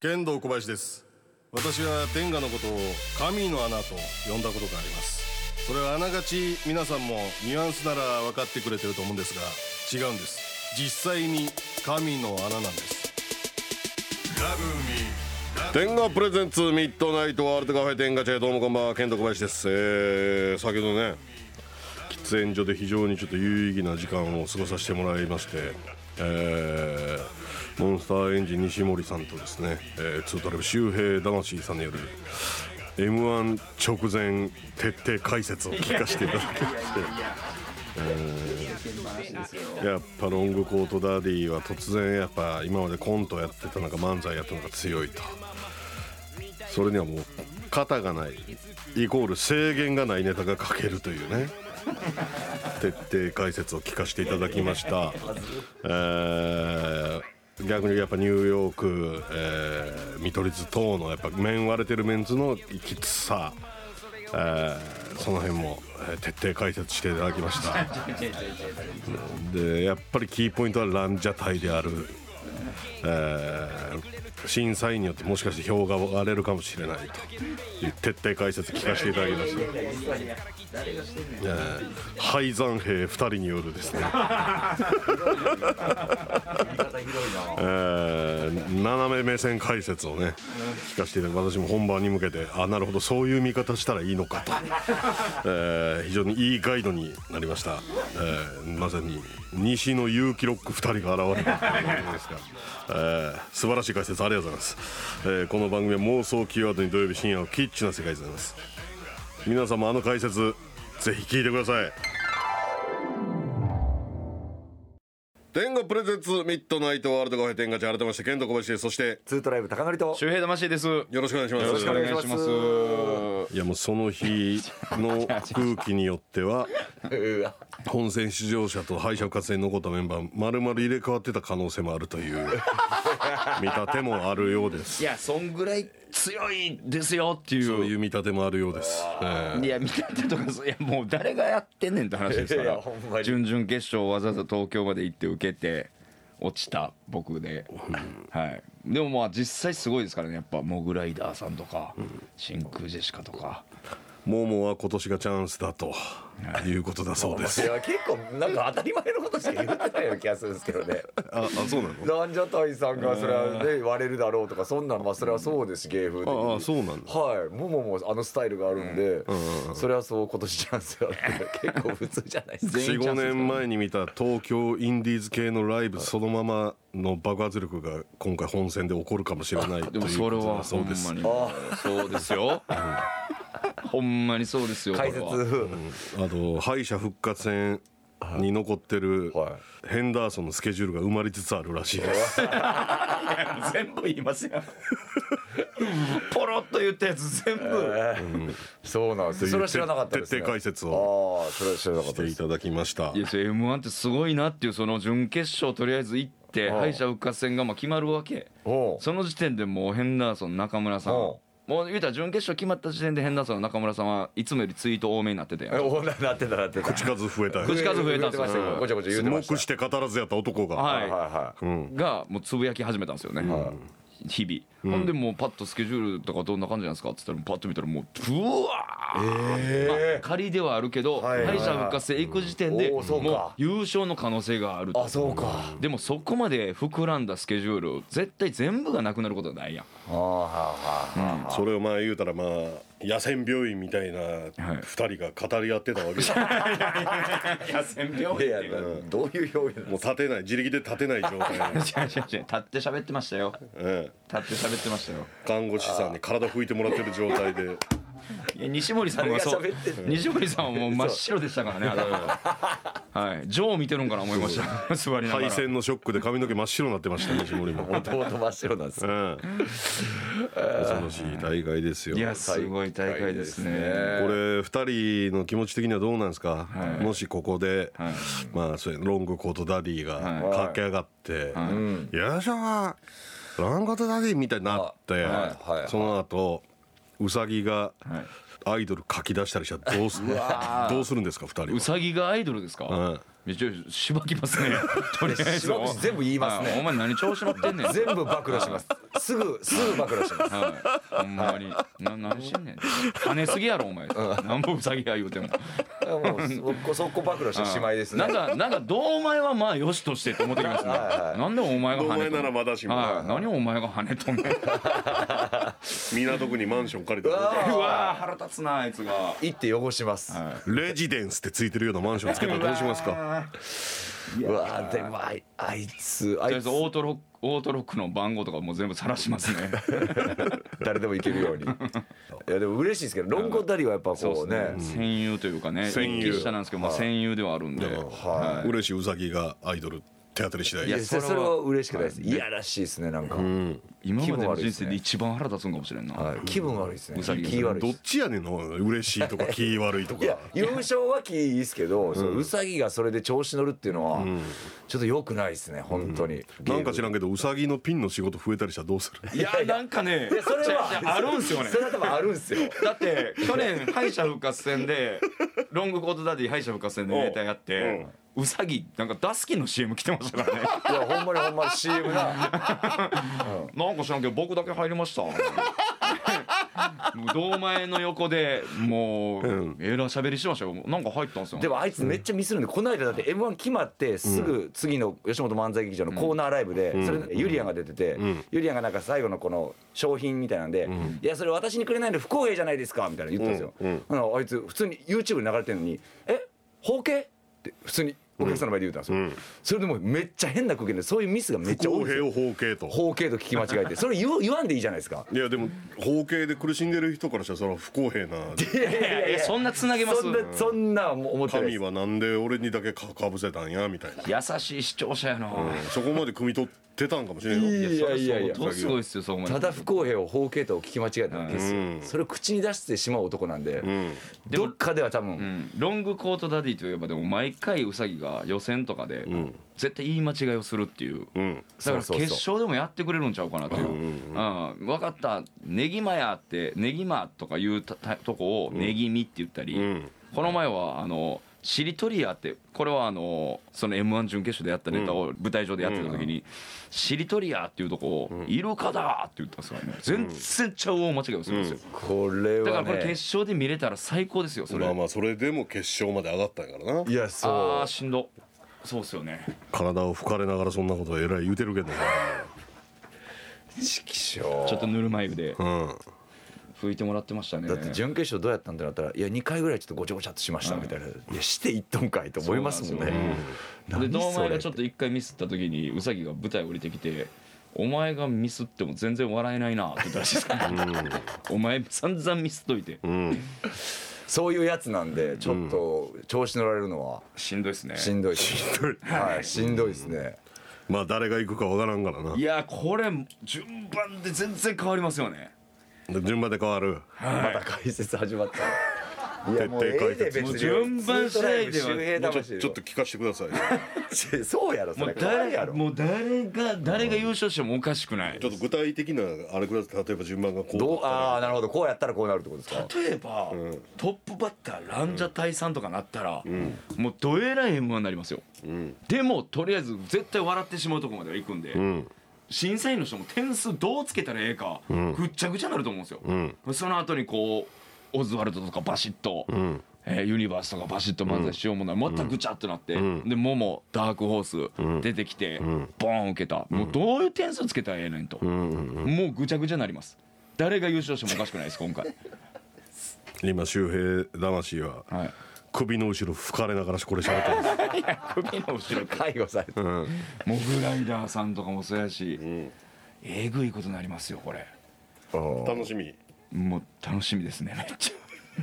剣道小林です。私は天下のことを神の穴と呼んだことがあります。それはあながち皆さんもニュアンスなら分かってくれてると思うんですが違うんです。実際に神の穴なんです。天下プレゼンツミッドナイトワールドカフェ天下チェどうもこんばんは剣道小林です、えー、先ほどね喫煙所で非常にちょっと有意義な時間を過ごさせてもらいましてえー、モンスターエンジン西森さんとですね、えー、ツートレブ周平魂さんによる m 1直前徹底解説を聞かせていただきまして、やっぱロングコートダディは突然やっぱ今までコントやってたのか漫才やったのが強いと。それにはもう型がないイコール制限がないネタが書けるというね。徹底解説を聞かせていただきました、え、逆にやっぱニューヨーク、えー、見取り図等のやっぱ面割れてるメンツのきつさ、えー、その辺も、えー、徹底解説していただきました。でやっぱりキーポイントはランジャタイである、えー、審査員によってもしかして票が割れるかもしれないという徹底解説聞かせていただきました。廃山兵2人によるですね。えー、斜め目線解説をね聞かせていただき私も本番に向けてあなるほどそういう見方したらいいのかと、えー、非常にいいガイドになりました、えー、まさに西の勇気ロック2人が現れたということですか、えー、素晴らしい解説ありがとうございます、えー、この番組は妄想キーワードに土曜日深夜をキッチな世界でございます皆様あの解説ぜひ聞いてください。天狗プレゼンツミッドナイトワールドカフェ天下地改めまして剣道小林ですそしてツートライブ高典と。周平魂です。よろしくお願いします。よろしくお願いします。いやもうその日の空気によっては 本戦出場者と敗者復活戦に残ったメンバー丸々入れ替わってた可能性もあるという見立てもあるようです。いやそんぐらい強いですよっていう。そういう見立てもあるようです、えー、いや見立てとかいやもう誰がやってんねんって話ですから。準々決勝わざわざ東京まで行って受けて落ちた僕で、はい、でもまあ実際すごいですからね。やっぱモグライダーさんとか、真空ジェシカとか。モモは今年がチャンスだということだそうです。いや結構なんか当たり前のことしか言ってないような気がするんですけどね。ああそうなの？ランジャタイさんがそれはね割れるだろうとかそんなんまあそれはそうですし芸風的に。ああそうなんだ。はいモモもあのスタイルがあるんで、それはそう今年チャンスだって 結構普通じゃないですか。四五年前に見た東京インディーズ系のライブそのままの爆発力が今回本戦で起こるかもしれないでもそれはそうです。そうですよ。ほんまにそうですよ 解説、うん、あと敗者復活戦に残ってるヘンダーソンのスケジュールが埋まりつつあるらしいです。全部言いますよ。ポロッと言ったやつ全部、えーうん、そうなんですそれは知らなかったです、ね、徹底解説をあそれは知らなかったしていただきました。いや M1 ってすごいなっていうその準決勝とりあえず行って敗者復活戦がまあ決まるわけ。その時点でもうヘンダーソン中村さんもう言うたら準決勝決まった時点で変なその中村さんはいつもよりツイート多めになってたやん。おなってたなってた。口数増えた。口数増えたんですよごちゃごちゃ言うてました。して語らずやった男が。はい。はいはいがもうつぶやき始めたんですよね。日々、ほんでもうパッとスケジュールとかどんな感じなんですかっつったらパッと見たらもううわー、まあ、仮ではあるけど敗者復活戦行く時点でもう優勝の可能性がある。あそうか。でもそこまで膨らんだスケジュール絶対全部がなくなることはないやん。それをまあ言うたらまあ野戦病院みたいな2人が語り合ってたわけじゃ 野戦病院どういう表現もう立てない自力で立てない状態。立って喋ってましたよ、ええ、立って喋ってましたよ。看護師さんに体拭いてもらってる状態で。西森さんはそう西森さんはもう真っ白でしたからねは。い。ジョー見てるんかな思いました。座りながら。配線のショックで髪の毛真っ白になってました西森も。もともと真っ白なんですよ、恐ろしい大会ですよ。いやすごい大会ですね。これ2人の気持ち的にはどうなんですか、もしここで、まあそれロングコートダディが駆け上がって「よいしょロングコートダディ」みたいになって、その後うさぎがアイドル書き出したりしたらどうするどうするんですか2人うさぎがアイドルですか、いやちょしばきますね。とりあえず。全部言いますね。はい。お前何調子乗ってんねん。全部暴露します。すぐすぐ暴露します。はい、ほんまに。な何してんねん。跳ねすぎやろお前。なんぼうさぎや言うても。もうそこ暴露してしまいですね。なんかなんか堂前はまあよしとしてって思ってきますね。はいはい。なんでお前が跳ねとん堂前ならまだしもはい。何お前が跳ねとんねん。う港区にマンション借りた。うわ腹立つなあいつが。行って汚します、レジデンスってついてるようなマンションつけたらどうしますか？うわでもあいあいつ。あとりあえいつずオートロックオートロックの番号とかもう全部晒しますね。誰でも行けるように。いやでも嬉しいですけどロングコダディはやっぱそうこうねですね。戦友というかね戦友。一騎下なんですけど、まあ、戦友ではあるんで、は嬉しいうさぎがアイドル手当たり次第。いやそれはそれは嬉しくないです。い。やらしいですねなんか、今までの人気分悪いですね。生で一番腹立つんかもしれんな、はい、気分悪いですね。うさぎ気悪いどっちやねんの嬉しいとか 気悪いとか。いや優勝は気いいですけど、そううさぎがそれで調子乗るっていうのは、ちょっと良くないですね本当に、なんか知らんけどうさぎのピンの仕事増えたりしたらどうする？いやなんかねいやそれはあるんすよね。それは多分あるんすよ。だって去年敗者復活戦でロングコートダディ敗者復活戦でネタやってうさぎなんかダスキンの CM 来てましたからね。いやほんまにほんまに CM がな。ん。か知らんけど僕だけ入りました。堂前の横でもう、えら喋りしましたよ。なんか入ったんですよ。でもあいつめっちゃミスるんでこの間だって m 1決まってすぐ次の吉本漫才劇場のコーナーライブでそれユリアンが出ててユリアンがなんか最後のこの商品みたいなんで「いやそれ私にくれないの不公平じゃないですか」みたいな言ったんですよ。あのあいつ普通に YouTube に流れてるのに「え？包茎?」って普通にお客さんの前で言ったんですよ。それでもうめっちゃ変な空気でそういうミスがめっちゃ多いんですよ。公平を包茎と。包茎と聞き間違えて。それ言わ言わんでいいじゃないですか。いやでも包茎で苦しんでる人からしたらそれは不公平ないやいやいやそんなつなげます？そんなそんな思って神はなんで俺にだけかかぶせたんやみたいな。優しい視聴者やな、そこまで汲み取ってたんかもしれんよ。いやいやいや。相当すごいっすよそこまでただ不公平を包茎と聞き間違えただけですよ、それを口に出してしまう男なんで、どっかでは多分、うん。ロングコートダディといえばでも毎回ウサギが予選とかで絶対言い間違いをするっていう、うん。だからそうそうそう。決勝でもやってくれるんちゃうかなという「うん分かった。ネギマや」って「ネギマ」とかいうたたとこを「ネギミ」って言ったり、ん。この前はあのしりとりやってこれはあのその m 1準決勝でやったネタを舞台上でやってた時に「しりとりや」っていうとこを「イルカだ!」って言ったんですからね全然ちゃう大間違いをするんですよ。これはだからこれ決ね勝で見れたら最高ですよそれ。まあまあそれでも決勝まで上がったんやからな。いやあそあしんど。そうっすよね。体を吹かれながらそんなことえらい言うてるけどね ちょっとぬるま湯で。うん拭いてもらってましたね。だって準決勝どうやったんってなったらいや2回ぐらいちょっとごちゃごちゃっとしましたみたいな、いやしていっとんかいと思いますもんね。で 何堂前がちょっと一回ミスった時にウサギが舞台降りてきて「お前がミスっても全然笑えないな」って言ったらしいですか。ら、お前散々ミスっといて。うん。そういうやつなんでちょっと調子乗られるのは。しんどいっすね。しんどいしんどい。はい。しんどいですね。まあ誰が行くかわからんからな。いやこれ順番で全然変わりますよね。で順番で変わる。また解説始まった。いやもうええで別に。順番次第では。ちょ魂ちょっと聞かせてください そうやろそもうれ誰や誰ろ。もう誰が誰が優勝してもおかしくない。ちょっと具体的なあれください。例えば順番がこうどうああなるほど。こうやったらこうなるってことですか？例えば、トップバッターランジャタイさんとかなったら、もうどえらい m 1になりますよ、でもとりあえず絶対笑ってしまうとこまでは行くんで、ん審査員の人も点数どうつけたらええか、ぐっちゃぐちゃになると思うんですよ、その後にこうオズワルドとかバシッと、えーユニバースとかバシッと漫才しようもない、またぐちゃってなって、でモモダークホース出てきて、ボーン受けた、もうどういう点数つけたらええねんと、もうぐちゃぐちゃになります。誰が優勝してもおかしくないです今回。今周平魂は。はい首の後ろ吹かれながらこれ喋ってます。首の後ろ介護されてモグライダーさんとかもそうやし、えぐいことになりますよこれ。楽しみ。もう楽しみですねめっちゃ。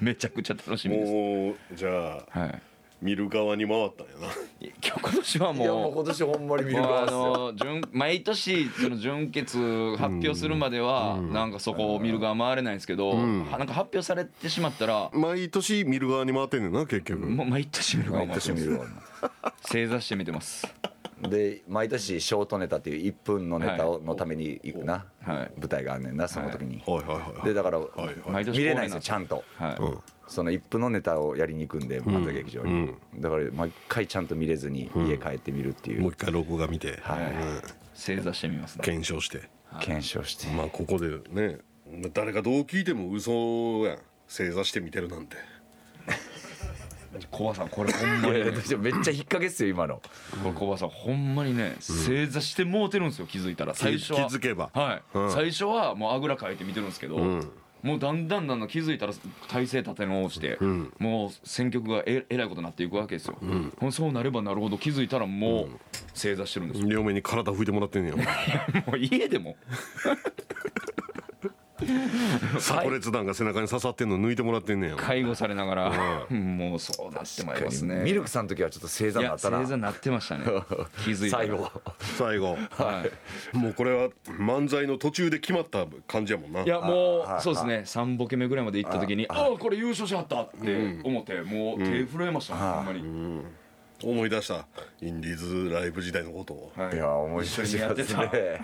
めちゃくちゃ楽しみです。もうじゃあはい見る側に回ったんやな。今日今年はいやもうもう今年ほんまに見るもうあ側ですよ。の準毎年その準決発表するまではなんかそこを見る側回れないんですけど、はなんか発表されてしまったら毎年見る側に回ってんねんな結局。もう毎年見る側毎年見る側正座して見てます。で毎年ショートネタっていう1分のネタをのために行くな、はい。舞台があんねんなその時に、はい。はい。はい。でだから、はい。見れないんですよちゃんと、はい、うんその1分のネタをやりに行くんで漫才劇場に、だから毎回ちゃんと見れずに家帰って見るっていう、もう一回録画見て、はい。うん。正座してみますね。検証して。検証して、まあここでね誰がどう聞いても嘘やん。正座して見てるなんて。コバさんこれほんまにね。めっちゃ引っ掛けっすよ今の。これコバさんほんまにね正座してもうてるんですよ気づいたら。最初は。気づけば。はい、うん。最初はもうあぐらかいて見てるんですけど、んもうだんだんだんだん気づいたら体勢立て直して、ん。もう選曲がええらいことになっていくわけですよ、ほんそうなればなるほど気づいたらもう正座してるんですよ、両面に体拭いてもらってんねや。もう家でも 炸裂弾が背中に刺さってんの抜いてもらってんねや。介護されながら、もうそうなってまいりますね。ミルクさんの時はちょっと正座になったな。正座なってましたね。気づいたら。最後。最後。はい。もうこれは漫才の途中で決まった感じやもんな。いやもはいうそうですね。3ボケ目ぐらいまで行った時にああこれ優勝しはったって思ってもう手震えましたねほんまに思い出した。インディーズライブ時代のことを。はい。いや面白いですね。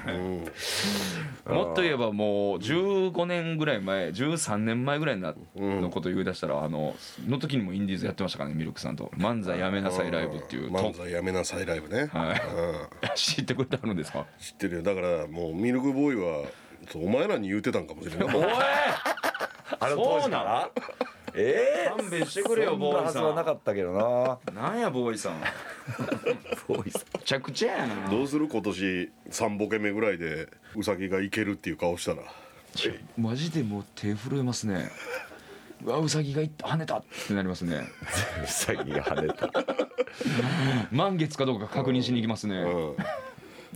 もっと言えばもう15年ぐらい前13年前ぐらいなのこと言い出したらあのの時にもインディーズやってましたからねミルクさんと「漫才やめなさいライブ」っていう漫才やめなさいライブね、はい。うん。知ってくれてあるんですか？知ってるよ。だからもうミルクボーイはそうお前らに言うてたんかもしれない。おいあの当時から？ええ勘弁してくれよそんなはずボーイさはなかったけどな。なんやボーイさん。ボーイさん。めちゃくちゃやな。どうする今年3ボケ目ぐらいでウサギがいけるっていう顔したら。マジでもう手震えますね。うわウサギがいった跳ねた。ってなりますね。ウサギが跳ねた。満月かどうか確認しに行きますね。うん。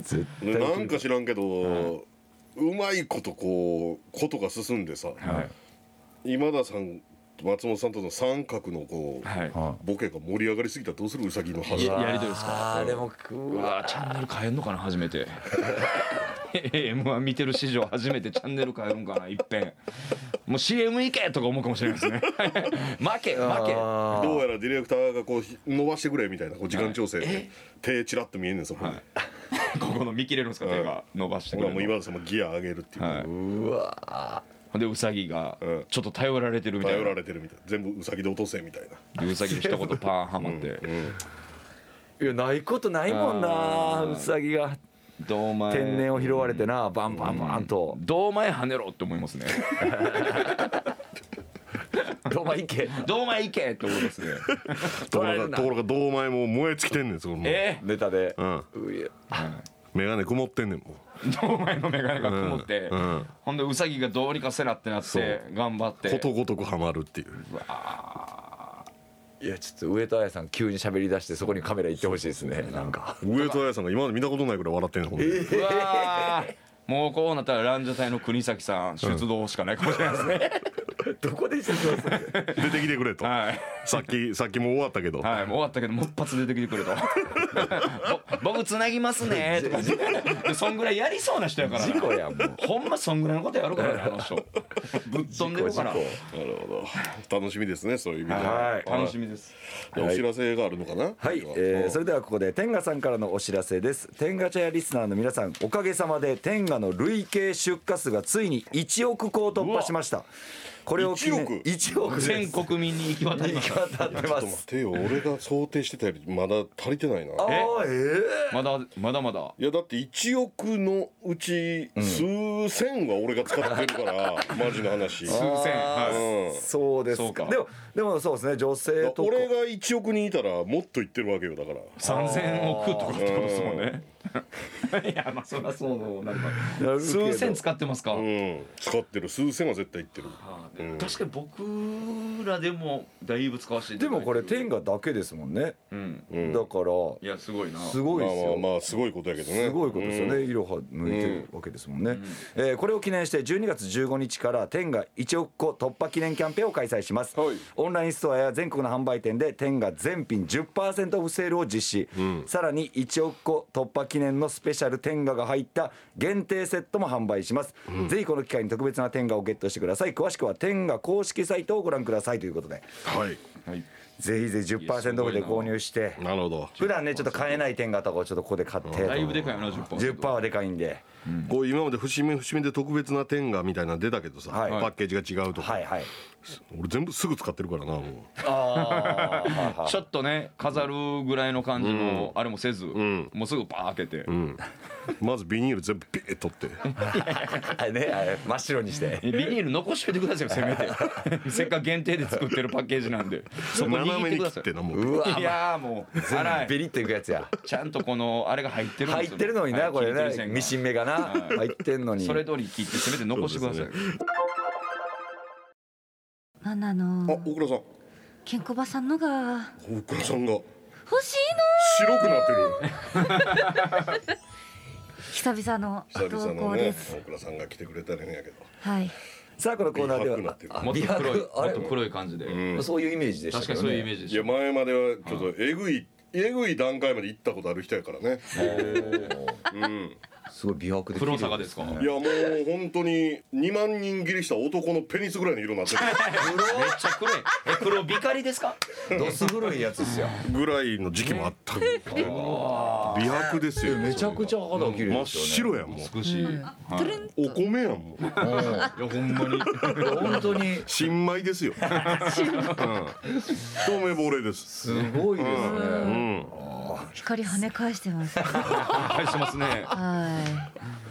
絶対でなんか知らんけど、うまいことこうことが進んでさ、はい今田さん松本さんとの三角のこう、はい。はボケが盛り上がりすぎたらどうするウサギの話いややりとりですか？あーでもううわわチャンネル変えんのかな初めて。m 1見てる史上初めてチャンネル変えるんかないっぺんもう CM 行けとか思うかもしれないですね。負 け負け。あどうやらディレクターがこうひ伸ばしてくれみたいなこう時間調整で、手チラッと見えんねんそこに、ここの見切れるんですか手が。伸ばしてくほらもうれる今田さんもギア上げるっていう、はい。ーうわでウサギがうん。ちょっと頼られてるみたいな。頼られてるみたい。な全部ウサギで落とせみたいな。でウサギで一言パーンはまって。いやないことないもんなウサギが。堂前天然を拾われてなバンバンバンと。堂前跳ねろって思いますね。どうまいけ。堂前行けって思いますね。とこ取られるなろがところが堂前も燃え尽きてんねんそこもうえ。ネタで。うん。うい。や眼鏡曇ってんねんも堂前の眼鏡が曇って、うんうん。ほんでウサギがどうにかせなってなって頑張って。うことごとくハマるっていう。いやちょっと上戸彩さん急に喋り出してそこにカメラ行ってほしいですねなんか。上戸彩さんが今まで見たことないぐらい笑ってんねんほんでうわー。もうこうなったらランジャタイの国崎さん出動しかないかもしれないですね、どこで出場する 出てきてくれと、はい。さっきさっきもう終わったけど、はい、もう終わったけどもう一発出てきてくれと。ぼ僕つなぎますね。とかでそんぐらいやりそうな人やから。な事故やんもう。ほんまそんぐらいのことやるからねあの人。ぶっ飛んでるから。事なるほど。楽しみですねそういう意味では。い楽しみです。でお知らせがあるのかな？はい、えーそれではここで天賀さんからのお知らせです。天賀茶屋リスナーの皆さんおかげさまで天賀の累計出荷数がついに1億個を突破しましたこれを記念1億1億全国民に行き渡りました。行き渡ってまちょっと待すってよ。俺が想定してたよりまだ足りてないな。ああえ？まだまだまだ。いやだって1億のうち数千は俺が使ってるから、マジな話。数千はえうん。そうですか。か。でもでもそうですね女性とか。俺が1億人いたらもっといってるわけよだから。3000億とかってことですもんね。いやまあそりゃそうな。るか数千使ってますか、うん。使ってる。数千は絶対いってる。あーで確かに僕らでもだいぶ使わせてでもこれ天賀だけですもんね。うん。うんだからいやすごいな。すごいですよ。まあまあまあすごいことやけどね。すごいことですよね、うん。いろは抜いてるわけですもんね、えーこれを記念して12月15日から天が1億個突破記念キャンペーンを開催します、はい。オンラインストアや全国の販売店で天が全品10%オフセールを実施、さらに1億個突破記念のスペシャル天がが入った限定セットも販売します、ぜひこの機会に特別な天がをゲットしてください。詳しくは天が公式サイトをご覧くださいということで。はい。はい。ぜひぜひ10%オフで購入して。なるほど。普段ねちょっと買えない点がとかをちょっとここで買って。だいぶでかいよな10% 10%はでかいんで。こう今まで節目節目で特別な点がみたいなの出たけどさ、はい。パッケージが違うとか、はいはい俺全部すぐ使ってるからなもう。ああちょっとね飾るぐらいの感じのあれもせず、ん。もうすぐパー開けて、まずビニール全部ピーッ取って。は いねあれ真っ白にして。ビニール残しといてくださいよせめて。せっかく限定で作ってるパッケージなんで。そこ斜めに握ってください。切ってなもう。うわいやーもう荒いベリッといくやつや。ちゃんとこのあれが入ってる入ってるのになはいこれね。ミシン目がな。はい。入ってんのに。それ通り切ってせめて残してください、あの大倉さん。ケンコバさんのが。大倉さんが。欲しい白くなってる。の久々の久投々のね稿です。大倉さんが来てくれたらんやけど。はい。さあこのコーナーではもっと黒いもっと黒い感じで、そういうイメージでした確かけどね。にそういうイメージでいやした前まではちょっとえぐいえぐい段階まで行ったことある人やからね。うんすごい美白で黒さがですか？いやもう本当に2万人切りした男のペニスぐらいの色になってる。めっちゃ黒い。え黒光りですか？どす黒いやつですよ。ぐらいの時期もあった美白ですよ。めちゃくちゃ肌綺麗真っ白やんもう。美しい、はいトゥルンお米やんもう。いやほんまに。本当に。新米ですよ、うん、一目惚れです。すごいですうねん。光跳ね返してます。返してますね。は Bye.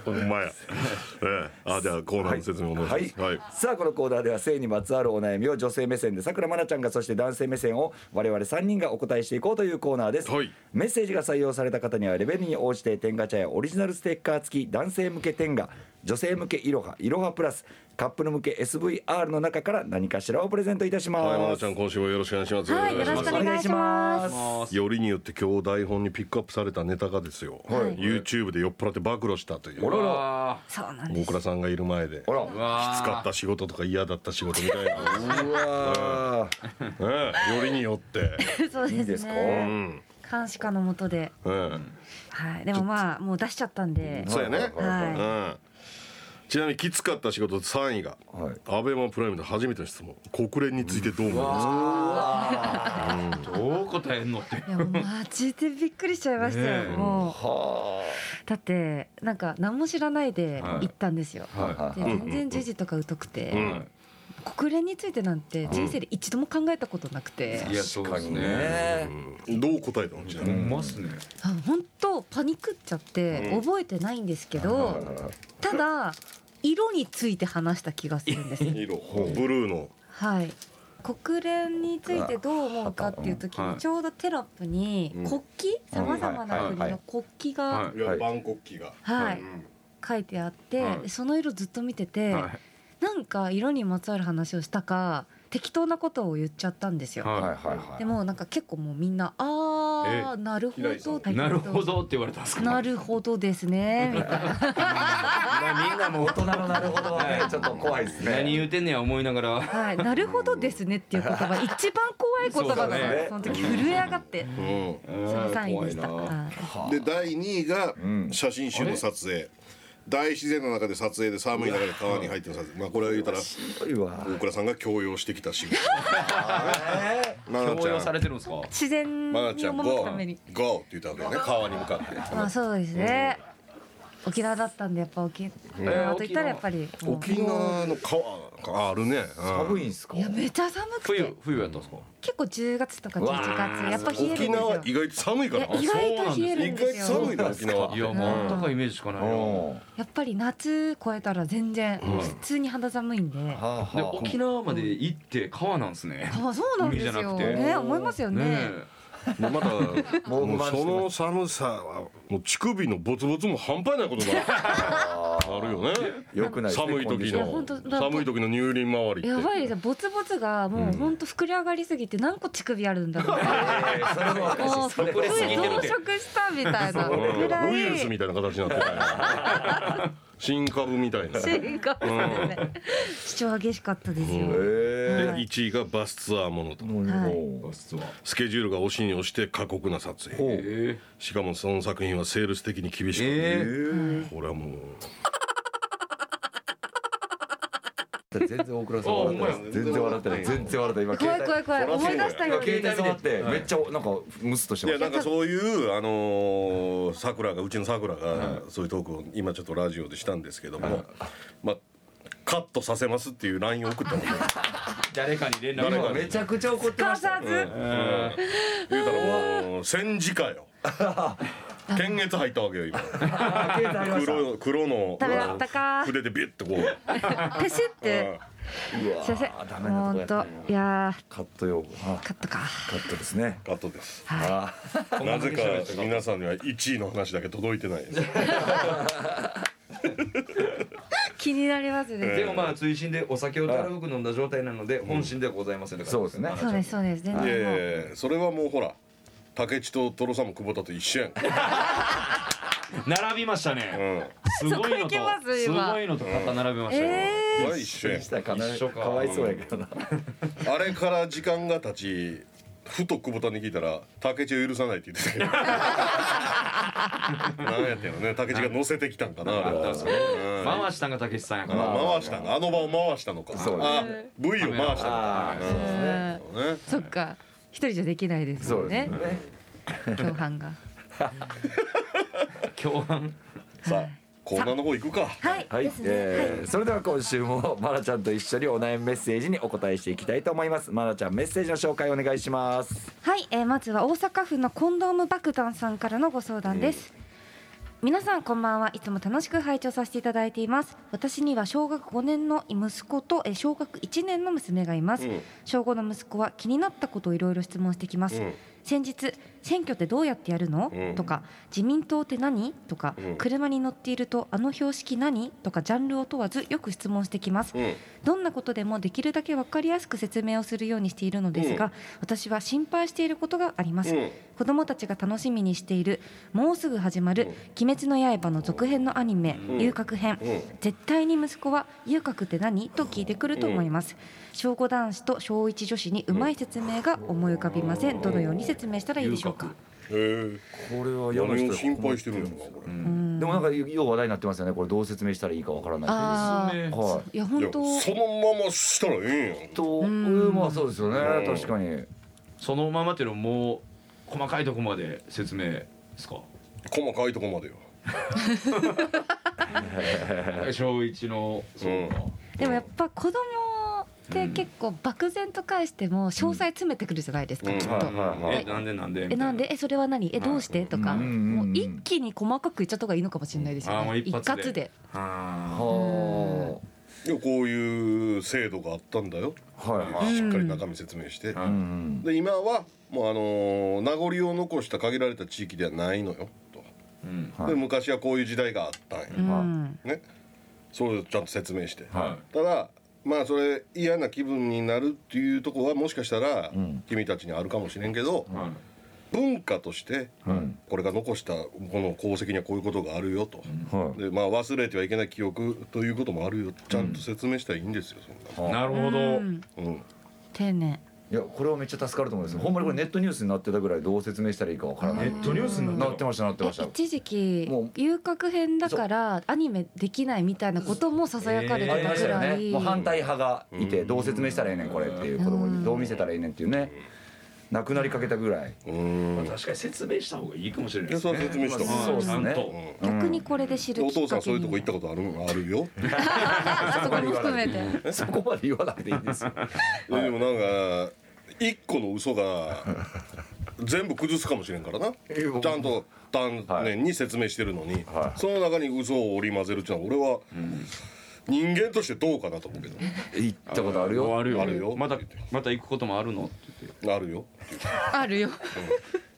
ほんまや、ええ、あじゃあコーナーの説明お願いします。はい、さあこのコーナーでは性にまつわるお悩みを女性目線でさくらまなちゃんがそして男性目線を我々3人がお答えしていこうというコーナーです、はい。メッセージが採用された方にはレベルに応じて天ガチャやオリジナルステッカー付き男性向け天ガ女性向けいろはいろはプラスカップル向け SVR の中から何かしらをプレゼントいたします、はい、まなちゃん今週もよろしくお願いします。はいよろしくお願いします。よりによって今日台本にピックアップされたネタがですよ、はい。YouTube で酔っ払って暴露したという。あらそうなんです。大倉さんがいる前できつかった仕事とか嫌だった仕事みたいな、うわええよりによって、そうでいいですすか？うねん。監視下のもとでえはい。でもまあもう出しちゃったんで。え、そうやね、はうんちなみにきつかった仕事3位が、はい。アベマプライムで初めての質問。国連についてどう思いますかどう答えんのって。いやマジでびっくりしちゃいましたよ、ねえ。もう。はだってなんか何も知らないで行ったんですよ、あはい。はい。で全然時事とか疎くて、うん。国連についてなんて人生で一度も考えたことなくて、いやそうですね。ねうんどう答えたの？ちなみに、ほんまっすね。あ本当パニックっちゃってうん。覚えてないんですけど、ただ色について話した気がするんです色。ブルーの。はい。国連についてどう思うかっていう時はい。にちょうどテロップにうん。国旗？さまざまな国の国旗がはい。いやバンコク旗が、はい。うん。書いてあって、はい。その色ずっと見てて、はい。なんか色にまつわる話をしたか適当なことを言っちゃったんですよ。はいははいはい。でもなんか結構もうみんな「ああなるほど」いなるほどって言われたんですか？なるほどですね。みたいなみんなも大人のなるほどはねちょっと怖いですね。何言うてんねや思いながら。はい、なるほどですねっていう言葉一番怖い言葉なの、そうだね。その時震え上がってうん。その3位でした。で第2位がん。写真集の撮影大自然の中で撮影で寒い中で川に入っての撮影まあこれは言うたら大倉さんが強要してきた仕事 まなち強要ゃんされてるんですか？自然にまなちゃん赴くために。GO! GO! って言ったわけよね川に向かってまあそうですね。沖縄だったんでやっぱ沖縄と言ったらやっぱり沖縄。の川があるね。寒いんす。かいやめっちゃ寒くて。冬冬やったんですか？結構10月とか11わ月やっぱ冷えるんです沖縄よ。意外と寒いから。意外と冷える意んですよ。外と寒いな沖縄。いやもうあったかいイメージしかないなうん。やっぱり夏超えたら全然普通に肌寒いんで。で沖縄まで行って川なんですね。あそうなんですよ。海じゃなくて。ね思いますよね。ねもうまだももうその寒さはもう乳首のボツボツも半端ないことがあるよね。よくない寒い時の。寒い時の乳輪周りって。やばいですよボツボツがもう本当膨れ上がりすぎて何個乳首あるんだろう。もうそれ膨れすぎてる増殖したみたいな。うん。ぐらい。ウイルスみたいな形になってる新株みたいな。で進化ですね。主張激しかったですよ、えはい1位がバスツアーものと。ーはい。もう実はスケジュールが押しに押して過酷な撮影。えしかもその作品はセールス的に厳しく、ええー。これはもう全然大倉さん笑ってない全然笑ってない全然笑ってない今怖い怖い怖い思い出したよ今携帯触ってめっちゃなんかムスっとしていやましたなんかそういうあのーさくらがうちのさくらがそういうトークを今ちょっとラジオでしたんですけどもまあカットさせますっていう LINE を送ったので 誰かに連絡誰か今めちゃくちゃ怒ってましたよすかさず言うたらもう戦時下よ 検閲入ったわけよ今。黒黒の筆でビュッてこう。ペシって。うわすいませんーダメなとこやった本当いやカット用語。カットか。カットですね。カットです。はあなぜか皆さんには1位の話だけ届いてないです。い 気になりますね。でもまあ追伸でお酒をたらふく飲んだ状態なので本心ではございませんそうですね。そうですそうです。それはもうほら竹地とトロさんも久保田と一緒やん。並びましたね。うん。すごいのとすごいのと肩並べましたよ。えそれは一緒やん。したらか。なり一緒か。かわいそうやけどな。あれから時間が経ちふと久保田に聞いたら竹地を許さないって言ってたよ。何やったよね。竹地が乗せてきたんかなあれは。うん。回したんがたけしさんやから。まあ回したのあの場を回したのか。そうあ V を回したのあかーそうですね。そうね。そっか一人じゃできないですそうですよね。ね共犯が。共犯？さあコーナーの方行くか。はい。はい。えーそれでは今週もまなちゃんと一緒にお悩みメッセージにお答えしていきたいと思います。まなちゃんメッセージの紹介お願いします。はい、えー、まずは大阪府のコンドーム爆弾さんからのご相談です、皆さんこんばんは。いつも楽しく拝聴させていただいています。私には小学5年の息子とえー小学1年の娘がいます、うん。小5の息子は気になったことをいろいろ質問してきます、うん。先日選挙ってどうやってやるの、うん。とか自民党って何？とか、うん。車に乗っているとあの標識何？とかジャンルを問わずよく質問してきます、うん。どんなことでもできるだけ分かりやすく説明をするようにしているのですが、うん。私は心配していることがあります、うん。子供たちが楽しみにしているもうすぐ始まる「鬼滅の刃」の続編のアニメ「うん。遊郭編」うん。絶対に息子は「遊郭って何?」と聞いてくると思います、小5男子と小1女子にうまい説明が思い浮かびません。どのように説明したらいいでしょうか。へえこれは何を心配してるのかこれ。うん。でもなんかよう話題になってますよね。これどう説明したらいいかわからない。あ説明あはいいや本当そのまましたらええん。やんとんまあそうですよね。うん確かに。そのままっていうのはもう細かいとこまで説明ですか？細かいとこまでよ。小一のそうか。でもやっぱ子供って結構漠然と返しても詳細詰めてくるじゃないですか、うん。きっと、はいはいはいえなんでなんで？えなんで？えそれは何？えどうして？とか、うんうんうん。もう一気に細かく言っちゃった方がいいのかもしれないですよね。一発で。括で。ははいやこういう制度があったんだよ。あはいはい。しっかり中身説明して、あうんうん。で今はもうあのー名残を残した限られた地域ではないのよ。と、うん。はい。で昔はこういう時代があったんや、うん。ね。それをちゃんと説明して、はただまあそれ嫌な気分になるっていうところはもしかしたらん。君たちにあるかもしれんけど、文化としてうん。これが残したこの功績にはこういうことがあるよと、はい。でまあ忘れてはいけない記憶ということもあるよ。ちゃんと説明したらいいんですよそんななるほどうん。うん。丁寧いやこれはめっちゃ助かると思うんですよ。ほんまにこれネットニュースになってたぐらいどう説明したらいいかわからない。ネットニュースになってなってましたなってました。え一時期もう。遊郭編だからアニメできないみたいなこともささやかれてたありましたよくらい、ね。もう反対派がいてどう説明したらええねんこれっていう子供にどう見せたらええね。んっていうねなくなりかけたぐらい。うん。まあ確かに説明した方がいいかもしれないですいやそれは説明した方がいい。そうですね。逆にこれで知るおきっかけに。父さんそういうとこ行ったことあるあるよ。あ そこも含めて。そこまで言わなくていいんですよ。ででもなんか一個の嘘が 全部崩すかもしれんからな。ちゃんと丹念に説明してるのに、はい。その中に嘘を織り交ぜるっていうのは俺は人間としてどうかなと思うけど、行ったことあるよ。あるよ。あるよ。またまた行くこともあるのって言って。あるよ。あるよ。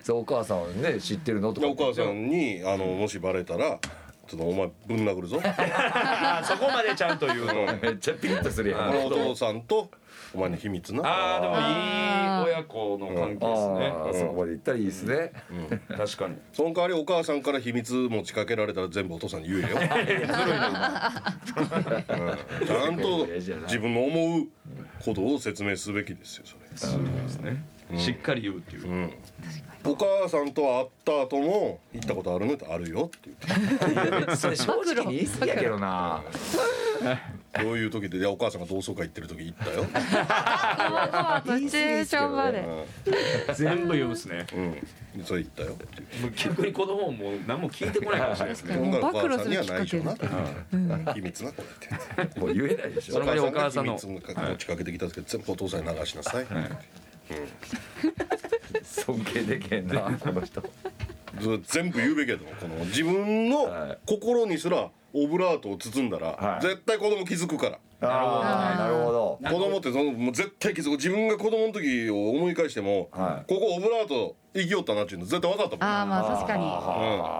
そうお母さんはね知ってるのとか。でお母さんにあのもしバレたらちょっとお前ぶん殴るぞ。あ そこまでちゃんと言うの。めっちゃピリッとするやん。お父さんとお前の秘密な。ああでもいい親子の関係ですね。ああそこまで行ったらいいですね。確かに。その代わりお母さんから秘密持ちかけられたら全部お父さんに言えよ、うん。ちゃんと自分の思うことを説明すべきですよそれ。そうですね。しっかり言うっていう。うん。お母さんと会った後も行ったことあるのってあるよって言って。それ正直に言い過ぎやけどな どういう時でお母さんが同窓会行ってる時行ったよ、シチュエーションまで。全部言うんですね。うん、それ行ったよ逆に子供も何も聞いてこないかもしれないですね。暴露するきっかけなで秘密なこれ。ってもう言えないでしょ。そお母さんの持ちかけてきたんですけど全部お父さんに流しなさい、尊敬できへんなこの人全部言うべきやと思う。この自分のはい。心にすらオブラートを包んだら、はい。絶対子供気づくから。なるほど。子供ってそのもう絶対気づく自分が子供の時を思い返しても、はい。ここオブラート生きよったなっていうの絶対分かったもんああまあ確か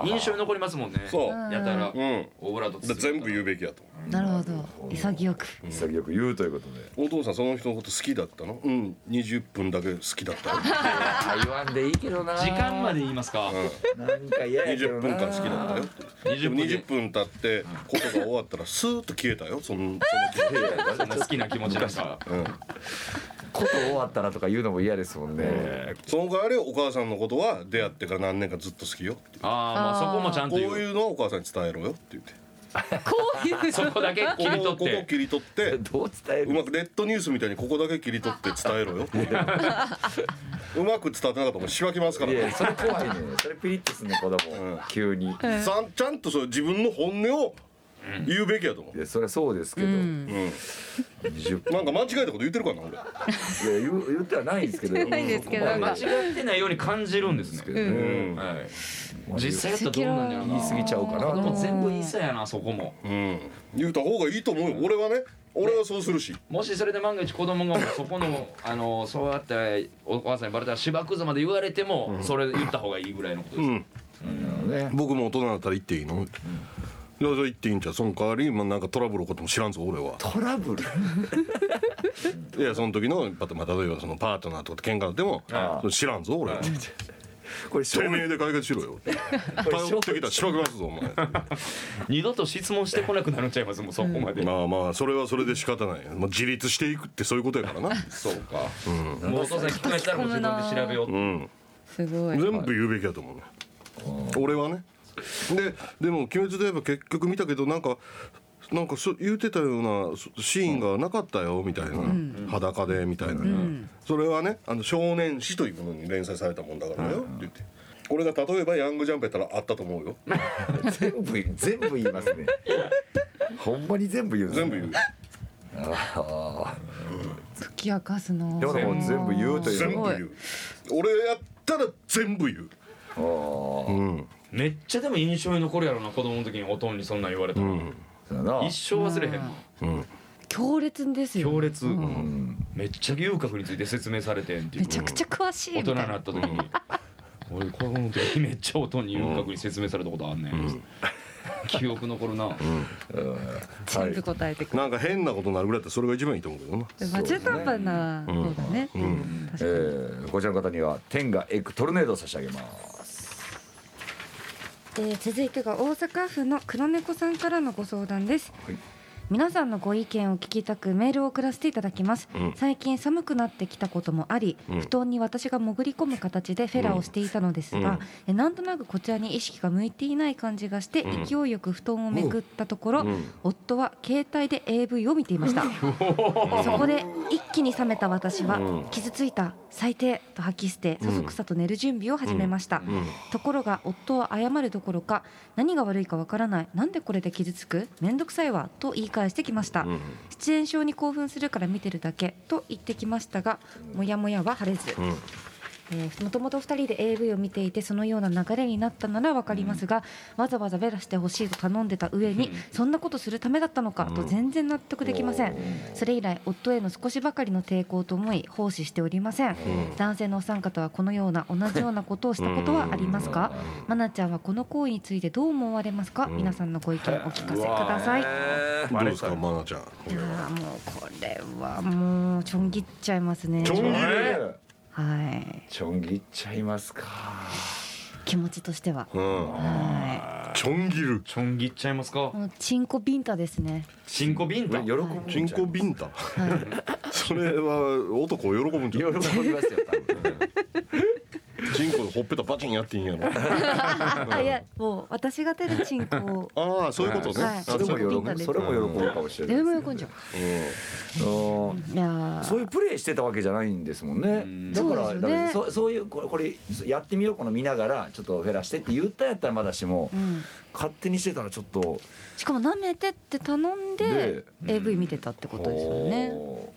に。印象に残りますもんね。そう。やたらうん。オブラートで全部言うべきやとなるほど潔く。潔く言うということで。お父さんその人のこと好きだったの？うん。20分だけ好きだった。よあ言わんでいいけどな。時間まで言いますか？なん。か嫌やけど20な分間好きだったよ。ってでも20分経ってことが終わったらスーッと消えたよ。そのその気好きな気持ちなん。かこと終わったなとか言うのも嫌ですもんね。その代わりお母さんのことは出会ってから何年かずっと好きよって。ああまあそこもちゃんことう。言ういうのはお母さんに伝えろよって言って。こういう。そこだけ切り取っここて切り取ってどう伝える？うまくネットニュースみたいにここだけ切り取って伝えろよ。っ てうまく伝わってなかったらもうしばきますからいやそれ怖いね。それピリッとすんね子供。ん。急に。さんちゃんとそう自分の本音を言うべきやと思う。いやそれはそうですけど。うん。うん20なんか間違えたこと言ってるかな俺。いや言う言ってはないんですけど。ないんですけど。そこまで。間違ってないように感じるんですね。うん。はい実際やったらどうなんだろうな。言い過ぎちゃうかな全部言いそうやなそこも。うん。言うた方がいいと思うよ。俺はね俺はそうするし。もしそれで万が一子供がそこのあのそうやってお母さんにバレたらしばくぞまで言われてもそれ言った方がいいぐらいのことです、うん。ね。僕も大人だったら言っていいの？いやそれ言っていいんちゃう？その代わりまあなんかトラブル起こっても知らんぞ俺は。トラブル？いやその時のパまあ例えばそのパートナーとかと喧嘩になっても知らんぞ俺はこれ小てめえで解決しろよ。頼ってきたらしばきますぞお前。二度と質問してこなくなっちゃいますもんそこまで、まあまあそれはそれで仕方ない。もう自立していくってそういうことやからな。そうか、もうお父さん聞こえたらもう自分で調べよううん。すごい。全部言うべきだと思うね。俺はね。ででも「鬼滅」で言えば結局見たけどなんかなんかそ言うてたようなそシーンがなかったよみたいな、裸でみたいな、それはねあの少年誌というものに連載されたもんだからよって言って。これが例えばヤングジャンプやったらあったと思うよ。全部全部言いますね。ほんまに全部言う全部言う。あ解き明かすの。も全部言うという。全部言う。俺やったら全部言う。あー。うん。めっちゃでも印象に残るやろな子供の時におとんにそんなん言われたら、そうやな一生忘れへんなうん。強烈ですよ強烈、うん。めっちゃ遊郭について説明されてんっていう。めちゃくちゃ詳しい大人みたいな。になった時に。俺子供の時にめっちゃおとんに遊郭に説明されたことあんねん、記憶残るな、全部答えてくるなんか変なことになるぐらいだったらそれが一番いいと思うけどな。まあ中途半端な方だね。うん。えーこちらの方には天がエッグトルネードを差し上げますえー続いてが大阪府の黒猫さんからのご相談です、はい。皆さんのご意見を聞きたくメールを送らせていただきます、うん。最近寒くなってきたこともあり、うん。布団に私が潜り込む形でフェラをしていたのですが、うん。えなんとなくこちらに意識が向いていない感じがして、うん。勢いよく布団をめくったところ、うん。夫は携帯で AV を見ていました。そこで一気に冷めた私は、うん。傷ついた最低と吐き捨てそそくさと寝る準備を始めました、うん。ところが夫は謝るどころか何が悪いかわからない。なんでこれで傷つく？めんどくさいわ。と言い返してきました、うん出演症に興奮するから見てるだけと言ってきましたがもやもやは晴れず、うん。えーもともと2人で AV を見ていてそのような流れになったなら分かりますが、わざわざベラしてほしいと頼んでた上に、そんなことするためだったのか？と全然納得できません、それ以来夫への少しばかりの抵抗と思い奉仕しておりません、男性のお三方はこのような同じようなことをしたことはありますか、まなちゃんはこの行為についてどう思われますか、皆さんのご意見お聞かせください、どうですかマナちゃん。いやーもうこれはもうちょん切っちゃいますね。ちょんはい。ちょん切っちゃいますか。気持ちとしては、うん。はちょん切るちょん切っちゃいますか？チンコビンタですね。チンコビンタ？喜ぶんチンコビンタ。それは男を喜ぶんじゃない？喜びますよ多分チンコでほっぺたバチンやっていいんやろ。あ いやもう私が手でチンコを。ああそういうことね、はい。あそれも喜ぶそれも喜ぶかもしれないでですも喜んじゃう。うん。いやー。そういうプレイしてたわけじゃないんですもんね。ん。だからそうそそういうこれこれやってみようこの見ながらちょっと減らしてって言ったんやったらまだしもうん。勝手にしてたらちょっと。しかも舐めてって頼んでで AV 見てたってことですよね。ほ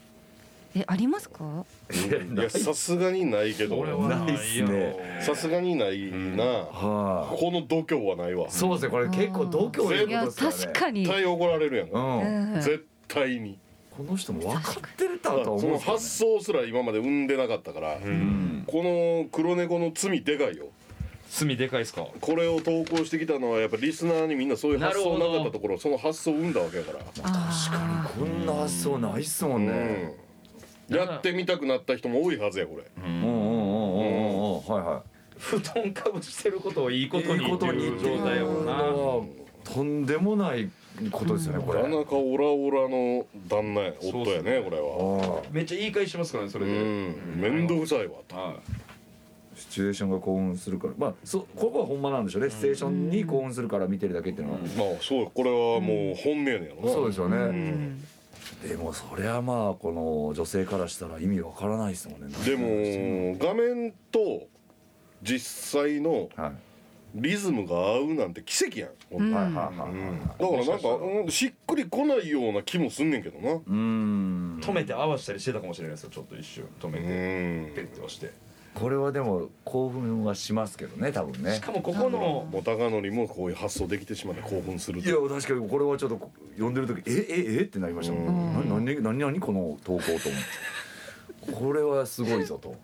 えありますか？いやさすがにないけど。俺はないっすね。さすがにないな、はこの度胸はないわ。いそうですねこれ結構度胸いることですよね。確かに。絶対怒られるやん。か、うんうん。絶対に。この人も分かってるだとはその思う。んですよね発想すら今まで生んでなかったから、うん。この黒猫の罪でかいよ。罪でかいですか？これを投稿してきたのはやっぱリスナーにみんなそういう発想なかったところその発想を生んだわけやから、あこんな発想ないっすもんね。うん、やってみたくなった人も多いはずやこれ。うんうんうんうんうんうん。はいは布団かぶしてることをいいいことにいいことに。っていう状態やもんな。とんでもないことですよねこれ。なかなかオラオラの旦那や夫やねこれは。ああ。めっちゃ言い返しますからねそれで。うん。面倒くさいわと。はシチュエーションが興奮するから。まあそここはほんまなんでしょうね。シチュエーションに興奮するから見てるだけっていうのは、まあそうこれはもう本音やねんやろな、そうですよね、ーうんでもそりゃまあこの女性からしたら意味わからないですもんね。でも画面と実際のはい。リズムが合うなんて奇跡やん、ほん。とはいはいはいはい。うん。だからなんか、うんしっくりこないような気もすんねんけどな。うーん。止めて合わしたりしてたかもしれないですよ。ちょっと一瞬止めうてん。ペッて押してこれはでも興奮はしますけどね多分ね。しかもここのもう高則もこういう発想できてしまって興奮するいや確かにこれはちょっと読んでる時えええってなりましたもん、何何何この投稿と思って。これはすごいぞと。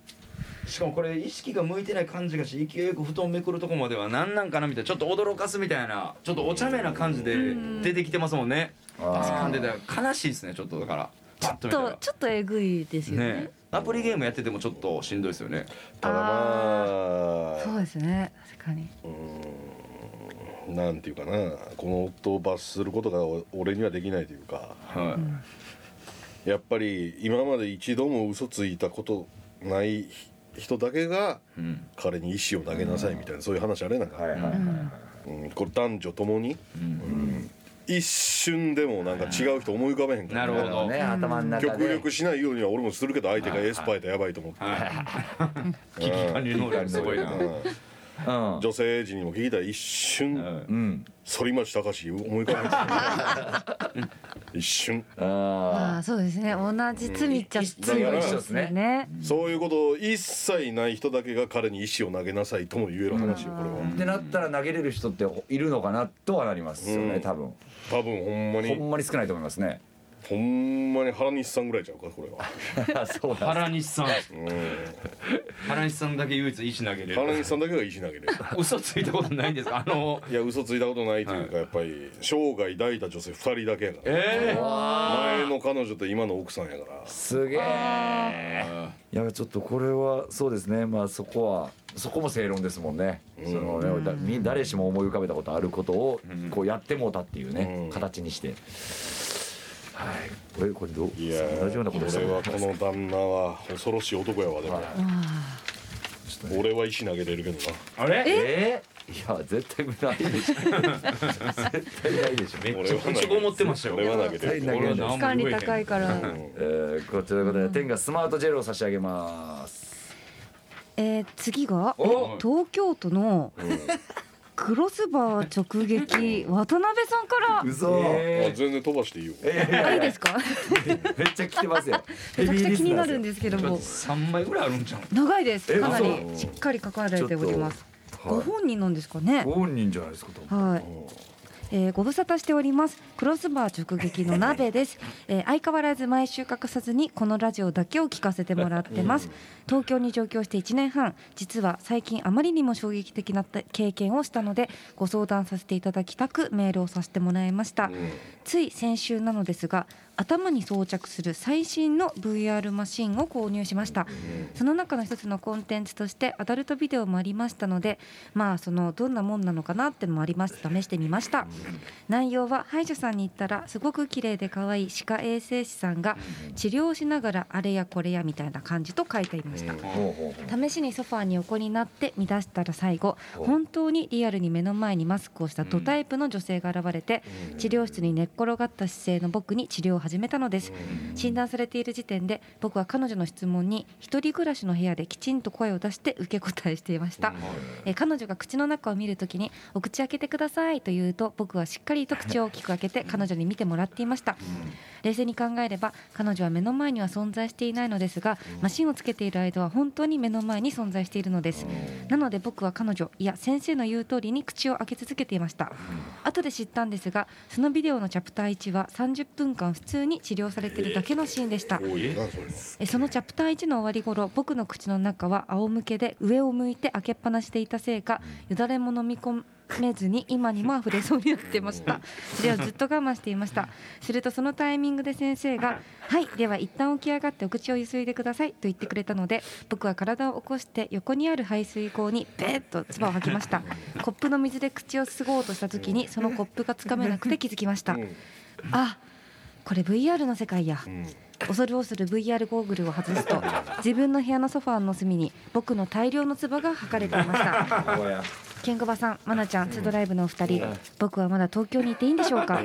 しかもこれ意識が向いてない感じがし勢いよく布団めくるとこまでは何なんかなみたいなちょっと驚かすみたいなちょっとお茶目な感じで出てきてますもんね。んで悲しいですねちょっとだから。ちょっとちょっとえぐいですよね。ねアプリゲームやっててもちょっとしんどいですよね。ただまあ。そうですね。確かに。うん。なんていうかな。この夫を罰することがお俺にはできないというか。はい。やっぱり今まで一度も嘘ついたことない人だけがうん。彼に石を投げなさいみたいなそういう話あれなんか、はいはいはいはい。うん、これ男女ともに？うん一瞬でもなんか違う人思い浮かべへんから、なるほどね。頭の中極で力しないようには俺もするけど相手がエスパーやったらやばいと思って、危機管理能力すごいな女性陣にも聞いたら一瞬うん。反町隆史思い浮かべへんから一瞬。あああそうですね。同じ罪っちゃ罪ですよね。そういうこと一切ない人だけが彼に石を投げなさいとも言える話よこれは。あってなったら投げれる人っているのかなとはなりますようん。ね多分。多分ほんまほにんまに少ないと思いますねほんまに原西さんぐらいちゃうかこれは、そうなんです。原西さん。うん、原西さんだけ唯一石投げれ原る西さんだけが石投げれる。嘘ついたことないんですか？あのいや嘘ついたことないというか、やっぱり生涯抱いた女性2人だけやから、え前の彼女と今の奥さんやから。すげえ。いやちょっとこれはそうですね。まあそこはそこも正論ですもんね、そのね誰しも思い浮かべたことあることをこうやってもうたっていうね、うん。形にしてはい。これこれどう？いや同じようなこと俺はこの旦那は恐ろしい男やわでも、はい。俺は石投げれるけどな。あれ？え？ー、いや絶対ないでしょ。絶対ないでしょ。めっちゃこってましたよ。俺は投げてる。管理高いから。えー、こちらとい。うことで天がスマートジェルを差し上げます。えー次がお！東京都のクロスバー直撃渡辺さんから。うそあ全然飛ばしていいよ。あいいですか？めっちゃ来てますよ。めちゃくちゃ気になるんでですけども。3枚ぐらいあるんじゃん。長いです。えかなり嘘しっかり書かれております。はい。ご本人なんですかね？ご本人じゃないですかはい。えーご無沙汰しております。クロスバー直撃の鍋です、えー相変わらず毎週欠かさずにこのラジオだけを聞かせてもらってます。東京に上京して1年半。実は最近あまりにも衝撃的な経験をしたのでご相談させていただきたくメールをさせてもらいました、つい先週なのですが頭に装着する最新の VR マシンを購入しました。その中の一つのコンテンツとしてアダルトビデオもありましたのでまあそのどんなもんなのかなってのもありまして試してみました。内容は歯医者さんに行ったらすごく綺麗で可愛い歯科衛生士さんが治療しながらあれやこれやみたいな感じと書いていました。試しにソファーに横になって見出したら最後本当にリアルに目の前にマスクをしたドタイプの女性が現れて治療室に寝っ転がった姿勢の僕に治療を始めたのです。診断されている時点で僕は彼女の質問に一人暮らしの部屋できちんと声を出して受け答えしていました。えー彼女が口の中を見るときにお口開けてくださいと言うと僕はしっかりと口を大きく開けて彼女に見てもらっていました。冷静に考えれば彼女は目の前には存在していないのですがマシンをつけている間は本当に目の前に存在しているのです。なので僕は彼女いや先生の言う通りに口を開け続けていました。後で知ったんですがそのビデオのチャプター1は30分間普通に治療されているだけのシーンでした。えそのチャプター1の終わり頃僕の口の中は仰向けで上を向いて開けっぱなしていたせいかよだれも飲み込めずに今にも溢れそうになっていました。それをずっと我慢していました。するとそのタイミングで先生が「はい。では一旦起き上がってお口をゆすいでください」と言ってくれたので僕は体を起こして横にある排水口にベーッと唾を吐きました。コップの水で口をすごうとした時にそのコップがつかめなくて気づきました。あこれ VR の世界や、恐る恐る VR ゴーグルを外すと自分の部屋のソファーの隅に僕の大量の唾が吐かれていました。ケンコバさん、マナちゃん、ツードライブのお二人、僕はまだ東京にいていいんでしょうか？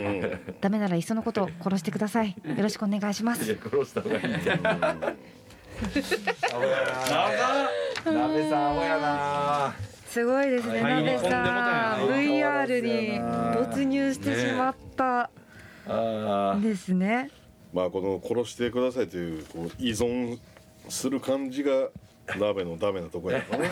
ダメならいっそのこと殺してください。よろしくお願いします。殺した方がいい 鍋さんアホやな。すごいですね、鍋さん。ん VR に没入してしまったですね。まあこの殺してくださいというこう依存する感じが鍋のダメなとこやからね。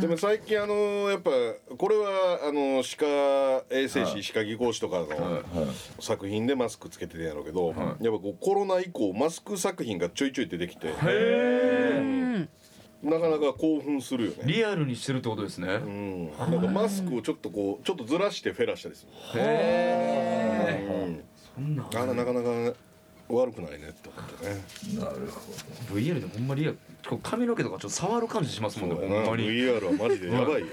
でも最近あのやっぱこれはあの歯科衛生士歯科技工士とかの作品でマスクつけてるんやろうけどやっぱこうコロナ以降マスク作品がちょいちょい出てきて。うん。なかなか興奮するよね。リアルにしてるってことですね。うん。なんかマスクをちょっとこうちょっとずらしてフェラしたりするへうん。そんなんあらなかなか悪くないねって思ってね。VR でほんまリアルこう髪の毛とかちょっと触る感じしますもんねほんまに。VR はマジでやばいよ。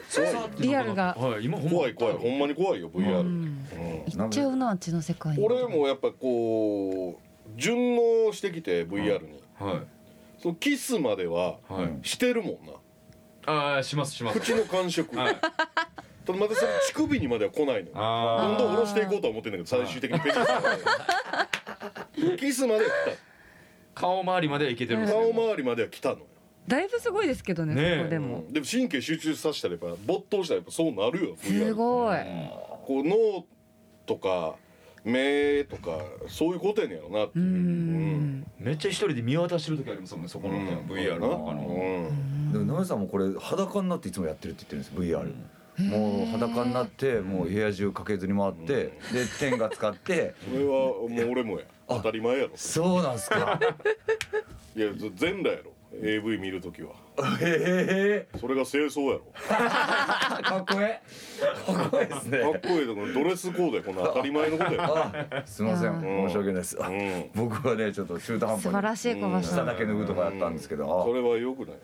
リアルが。はい今ほんま。怖い怖い。ほんまに怖いよ VR、ううん。ん。行っちゃうな、あっちの世界に。俺もやっぱこう順応してきて VR に、はいそのキスまでははい。してるもんな。ああしますします。口の感触、はい。ただまだその乳首にまでは来ないのどんどん下ろしていこうとは思ってんだけど最終的にペニスまでキスまで来顔周りまではいけてるんです顔周りまでは来たのよ、だいぶすごいですけどね、ねえ。そこでも。でも神経集中させたらやっぱ没頭したらやっぱそうなるよすごい。こう脳とか目とかそういうことやねんやろなってういう、ん。めっちゃ一人で見渡してる時ありますもんねそこのね VR の中うのん。でも鍋さんもこれ裸になっていつもやってるって言ってるんです VR もう裸になってもう部屋中かけずに回ってで天が使って。それはもう俺もや。当たり前やろそうなんすか。いや全裸やろ。AV 見るときはへえそれが清掃やろ。かっこええかっこええですね。かっこいいとこドレスコードやこんな当たり前のことや。あすいません。い申し訳ないです。あうん。僕はねちょっと中途半端に。素晴らしい小林さん。下だけ脱ぐとかやったんですけど。それはよくない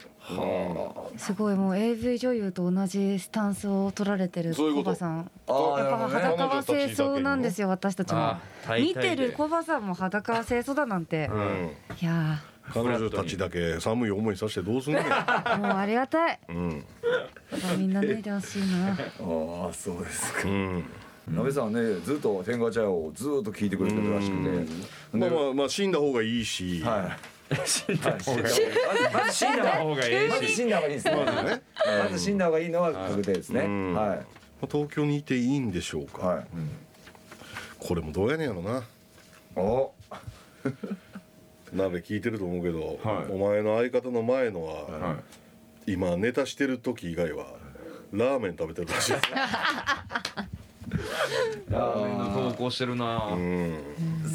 すごいもう AV 女優と同じスタンスを取られてるそういうこと。コバさん。あーやっぱ裸は清掃なんですよ私たちも。あ。ー見てるコバさんも裸は清掃だなんて。うん。いや彼女たちだけ寒い思いさせてどうすんねんーもうありがたい。うん。みんな脱いでほしいな。ああそうですか。うん。鍋さんはねずっと天下茶屋をずっと聞いてくれてるらしくて。まあまあまあ死んだ方がいいし。はい。死んだ方がいいまず死んだ方がいいまず死んだ方がいいですね。まずね。まず死んだ方がいいのは確定ですね。うん。はい。東京にいていいんでしょうか。はい。これもどうやねんやろな。お鍋聞いてると思うけど、はい。お前の相方の前のは、はい。今ネタしてる時以外はラーメン食べてるらしい。ですラーメンのトー行してるな。うん。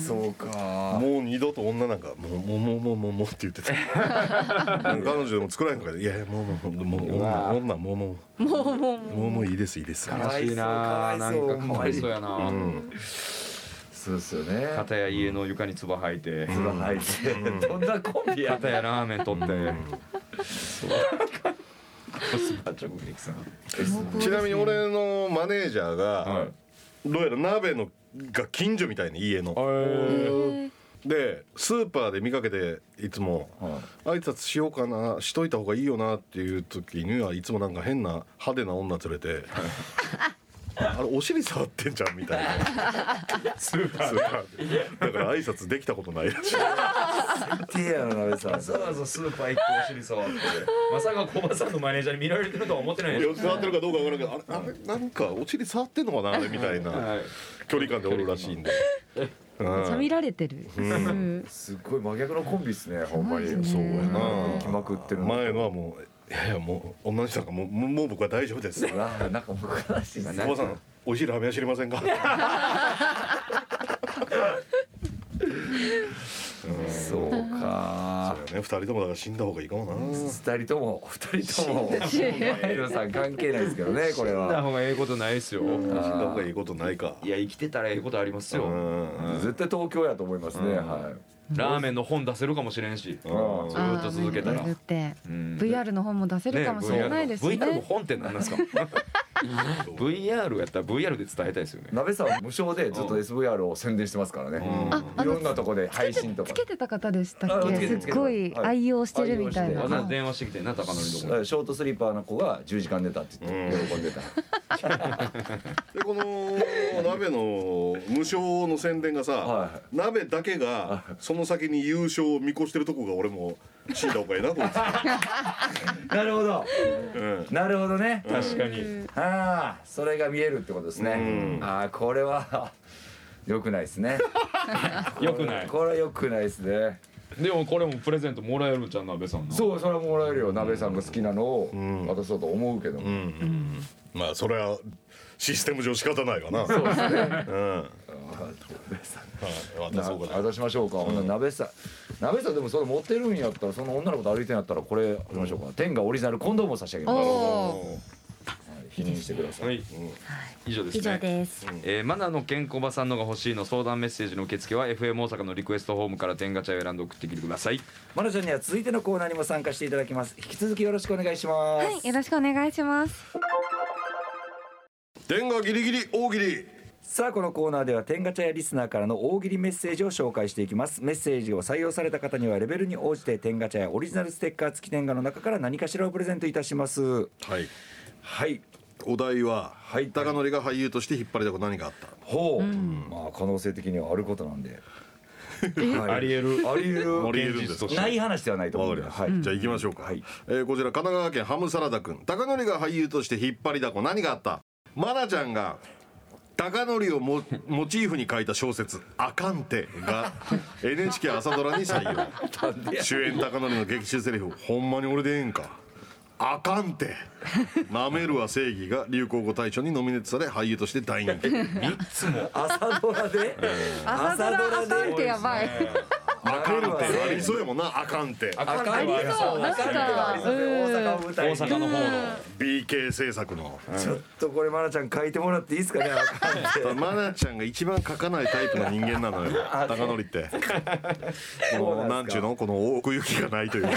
そうか。もう二度と女なんかもうもうもうもうもうもうって言ってた。彼女でも作らへんからいやいやもうもうもうもう女女もうもう。もうもうもうもういいですいいですかわいそう悲しいななんかかわいそうやな、うんそうですよね。片や家の床に唾吐いて。つば吐いて。どんなコンビや片やラーメン取って、スパ直撃さんちなみに俺のマネージャーが、はい。どうやら鍋のが近所みたいな家の。でスーパーで見かけていつも挨拶しようかなしといた方がいいよなっていう時にはいつもなんか変な派手な女連れて あれお尻触ってんじゃんみたいな。スーパーで。だから挨拶できたことないらしい。ティアの鍋さんわざわざスーパー行ってお尻触って。まさか小バさんのマネージャーに見られてるとは思ってない。でしょ触ってるかどうかわからんけどあれあれなんかお尻触ってんのかなあれみたいなはい。距離感でおるらしいんで。うんめっちゃ見られてる。うん。すっごい真逆のコンビっすねほんまに。そうやな。行きまくってるの。前のはもういやいやもう女の人なんかもうもうもう僕は大丈夫です。な なんか僕らしいっすねおばさんおいしいラーメンは知りませんか？そうか。そうやね。二人ともだから死んだ方がいいかもな。二人とも二人とも。エロさん関係ないですけどねこれ死んだは方がええことないですよ。死んだ方がいいことないか。いや生きてたらええことありますよ。うん。絶対東京やと思いますね。はいラーメンの本出せるかもしれんし。ずうん。ーっと続けたら。VR の本も出せるかもしれないですね。VR の本って何なんですか？VR やったら VR で伝えたいですよね。鍋さんは無償でずっと SVR を宣伝してますからね。うん。いろんなとこで配信とか。つけてた方でしたあっけ？すっごい愛用してるみたいな。電話してきてんな高典のとこ。ショートスリーパーの子が10時間寝たって言って。喜ん。でたでこの 鍋の無償の宣伝がさ、は鍋だけがその先に優勝を見越してるとこが俺も死んだ方がいいなこい なるほど。つ、うん。なるほどね。確かに。ああそれが見えるってことですね。うん。ああこれは良くないですね。よくない。これは良くないですね。でもこれもプレゼントもらえるじゃん鍋さんの。そうそれはもらえるよ。鍋さんが好きなのをん。渡そうと思うけど。うん。うん。まあそれはシステム上仕方ないわな。そうですね。うんはい。渡そうかな。渡しましょうか、ほんなら鍋さん。鍋さんでもそれ持ってるんやったらその女の子と歩いてんやったらこれ渡しましょうか、天がオリジナルコンドームを差し上げます、はい。お否認してください、はい。以上ですね。以上です。えー、マナの健康ばさんのが欲しいの相談メッセージの受付は FM 大阪のリクエストホームから天ガチャを選んで送ってきてください。マナちゃんには続いてのコーナーにも参加していただきます。引き続きよろしくお願いします、はい、よろしくお願いします。天がギリギリ大喜利さあこのコーナーでは天ガチャやリスナーからの大喜利メッセージを紹介していきます。メッセージを採用された方にはレベルに応じて天ガチャやオリジナルステッカー付き天ガの中から何かしらをプレゼントいたします。はい。はい。お題は、はい。高典が俳優として引っ張りだこ何があった？ほう、まあ可能性的にはあることなんで。ありえる。ありえる。ありえるんですか？ない話ではないと思うんで。わかりました、はい。じゃあ行きましょうか、はい。えーこちら神奈川県ハムサラダ君。高典が俳優として引っ張りだこ何があった？マナちゃんが高典をモモチーフに書いた小説「あかんて」が NHK 朝ドラに採用。主演高典の劇中セリフ「ほんまに俺でええんか」あかんて。なめるは正義が流行語大賞にノミネートされ俳優として大人気。朝ドラで。朝ドラあかんってやばい。あかんてありそうやもんな。あかんて。あかんありそうなんか大阪を舞台大に阪の方の。BK 制作の。ちょっとこれマナちゃん書いてもらっていいですかねあかんって。マナちゃんが一番書かないタイプの人間なのよ。高典って。このなんちゅうの？この奥行きがないという。か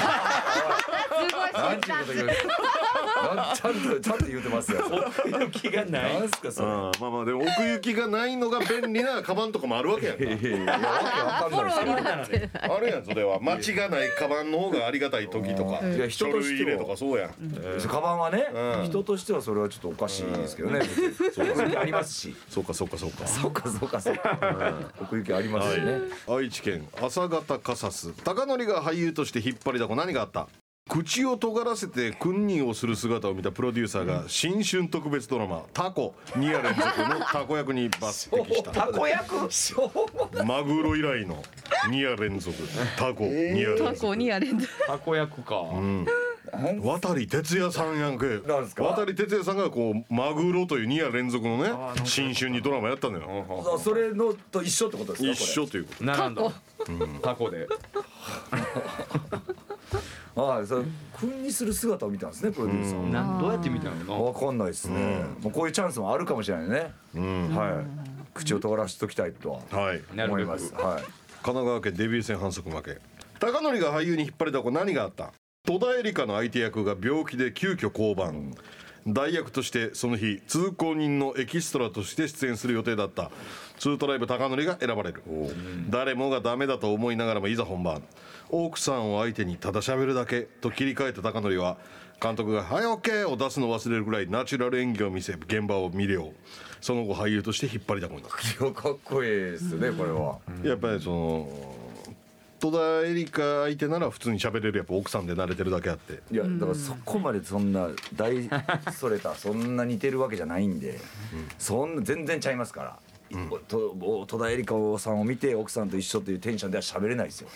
なんちゅうこと ちゃんとちゃんと言うてますよ気がななんすかそれ。うん。まあまあでも奥行きがないのが便利なカバンとかもあるわけやんか。いやいやいやわけわかんない。ですよあるやんそれは。間違がないカバンの方がありがたい時とか。いや人書としてとかそうやん。カバンはね、うん。人としてはそれはちょっとおかしいですけどね、別に奥行きありますし。そうかそうかそうか。そうかそうかそうか、奥行きありますしね、愛知県朝方カサス。高典が俳優として引っ張りだこ。何があった？口を尖らせて君任をする姿を見たプロデューサーが新春特別ドラマ「タコ」2夜連続のタコ役に抜擢した。たこ焼くしょう。もマグロ以来の2夜連続。タコ2夜連続。過去にやれんたこ焼くか。うん。渡哲也さんやんけ。なんすか？渡哲也さんがこうマグロという2夜連続のね新春にドラマやったのよ。あそれのと一緒ってことですか？一緒ということ。並んだ。タコで ああそれ君にする姿を見たんですねプロデューサーは。なんどうやって見たの？わかんないですね、もうこういうチャンスもあるかもしれないね、はい。口を尖らしときたいとははい。思います。はい。神奈川県デビュー戦反則負け。高則が俳優に引っ張りだこ何があった？戸田恵梨香の相手役が病気で急遽降板。代役としてその日通行人のエキストラとして出演する予定だった。ツートライブ高則が選ばれる。誰もがダメだと思いながらもいざ本番奥さんを相手にただ喋るだけと切り替えた高則は監督が「はい OK!」を出すのを忘れるぐらいナチュラル演技を見せ現場を見れよその後俳優として引っ張りだこになった。かっこいいですねこれは、やっぱりその戸田恵梨香相手なら普通に喋れるやっぱ奥さんで慣れてるだけあって。いやだからそこまでそんな大 それたそんな似てるわけじゃないんで、そんな全然ちゃいますから、おとお戸田恵梨香さんを見て奥さんと一緒というテンションでは喋れないですよ、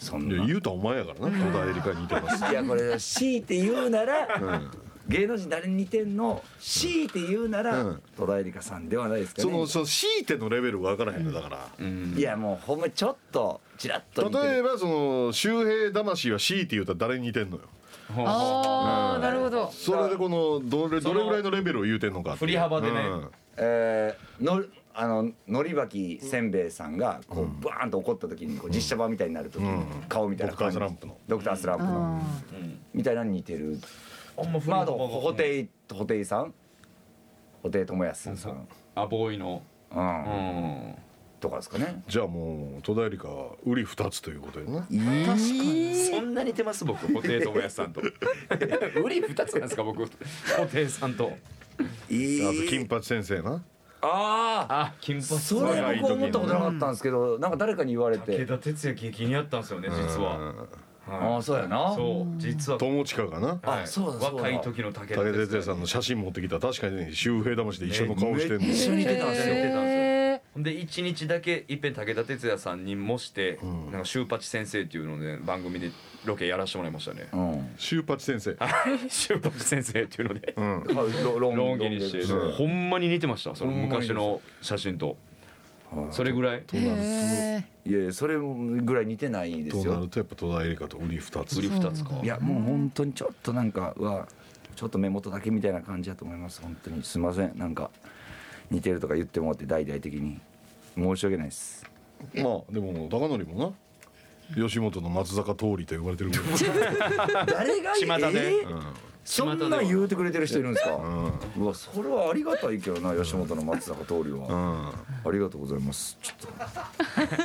そんな。言うたらお前やからな。戸田恵梨香に似てます。いやこれ強いて言うなら、芸能人誰に似てんの？強いて言うなら、うん。戸田恵梨香さんではないですかね。そのその強いてのレベルが分からへんのだから、いやもうほんまちょっとちらっと似てる。例えばその周平魂は強いて言うたら誰に似てんのよ。ああなるほど。それでこのどれどれぐらいのレベルを言うてんのかっていう。振り幅でね。うん。えーのあののりばきせんべいさんがこうバーンと怒った時にこう実写版みたいになる時に顔みたいな感じドクタースランプの。ドクタースランプの。みたいなのに似てる。あんままああと布袋布袋さん？布袋寅泰さん。あボーイの。ううん。んとかですかね。じゃあもう戸田恵梨香は売り二つということでなそんな似てます？僕布袋寅泰さんと。売り二つなんですか？僕布袋さんと。い。あと金八先生なあああ金髪。それ僕思ったことなかったんですけどなんか誰かに言われて。武田鉄矢激似合ったんですよね実は。ああそうやな。そう実は。友近がな？はい。あそうだそうだ。若い時の武田武田鉄矢さんの写真持ってきた。ら確かにね周平魂で一緒の顔してんの。一緒に似てたんですよですよへほんで一日だけいっぺん武田鉄矢さんに模して、なんかシュウパチ先生っていうので番組でロケやらせてもらいましたね。うん。周八先生。シュウパチ先生っていうので。うん。ロロンロン毛にしてうんほんまに似てましたその昔の写真と。それぐらい？えへいやいやそれぐらい似てないですよ。となるとやっぱ戸田恵梨香と売り二つ。売り二つか。いやもう本当にちょっとなんかうわちょっと目元だけみたいな感じだと思います本当に。すいませんなんか似てるとか言ってもらって大々的に。申し訳ないです。まあでも高則もな。吉本の松坂通りと呼ばれてるぐらい誰が巷で。え？そんなん言うてくれてる人いるんですか、うわそれはありがたいけどな吉本の松坂桃李は、ありがとうございます。ちょっ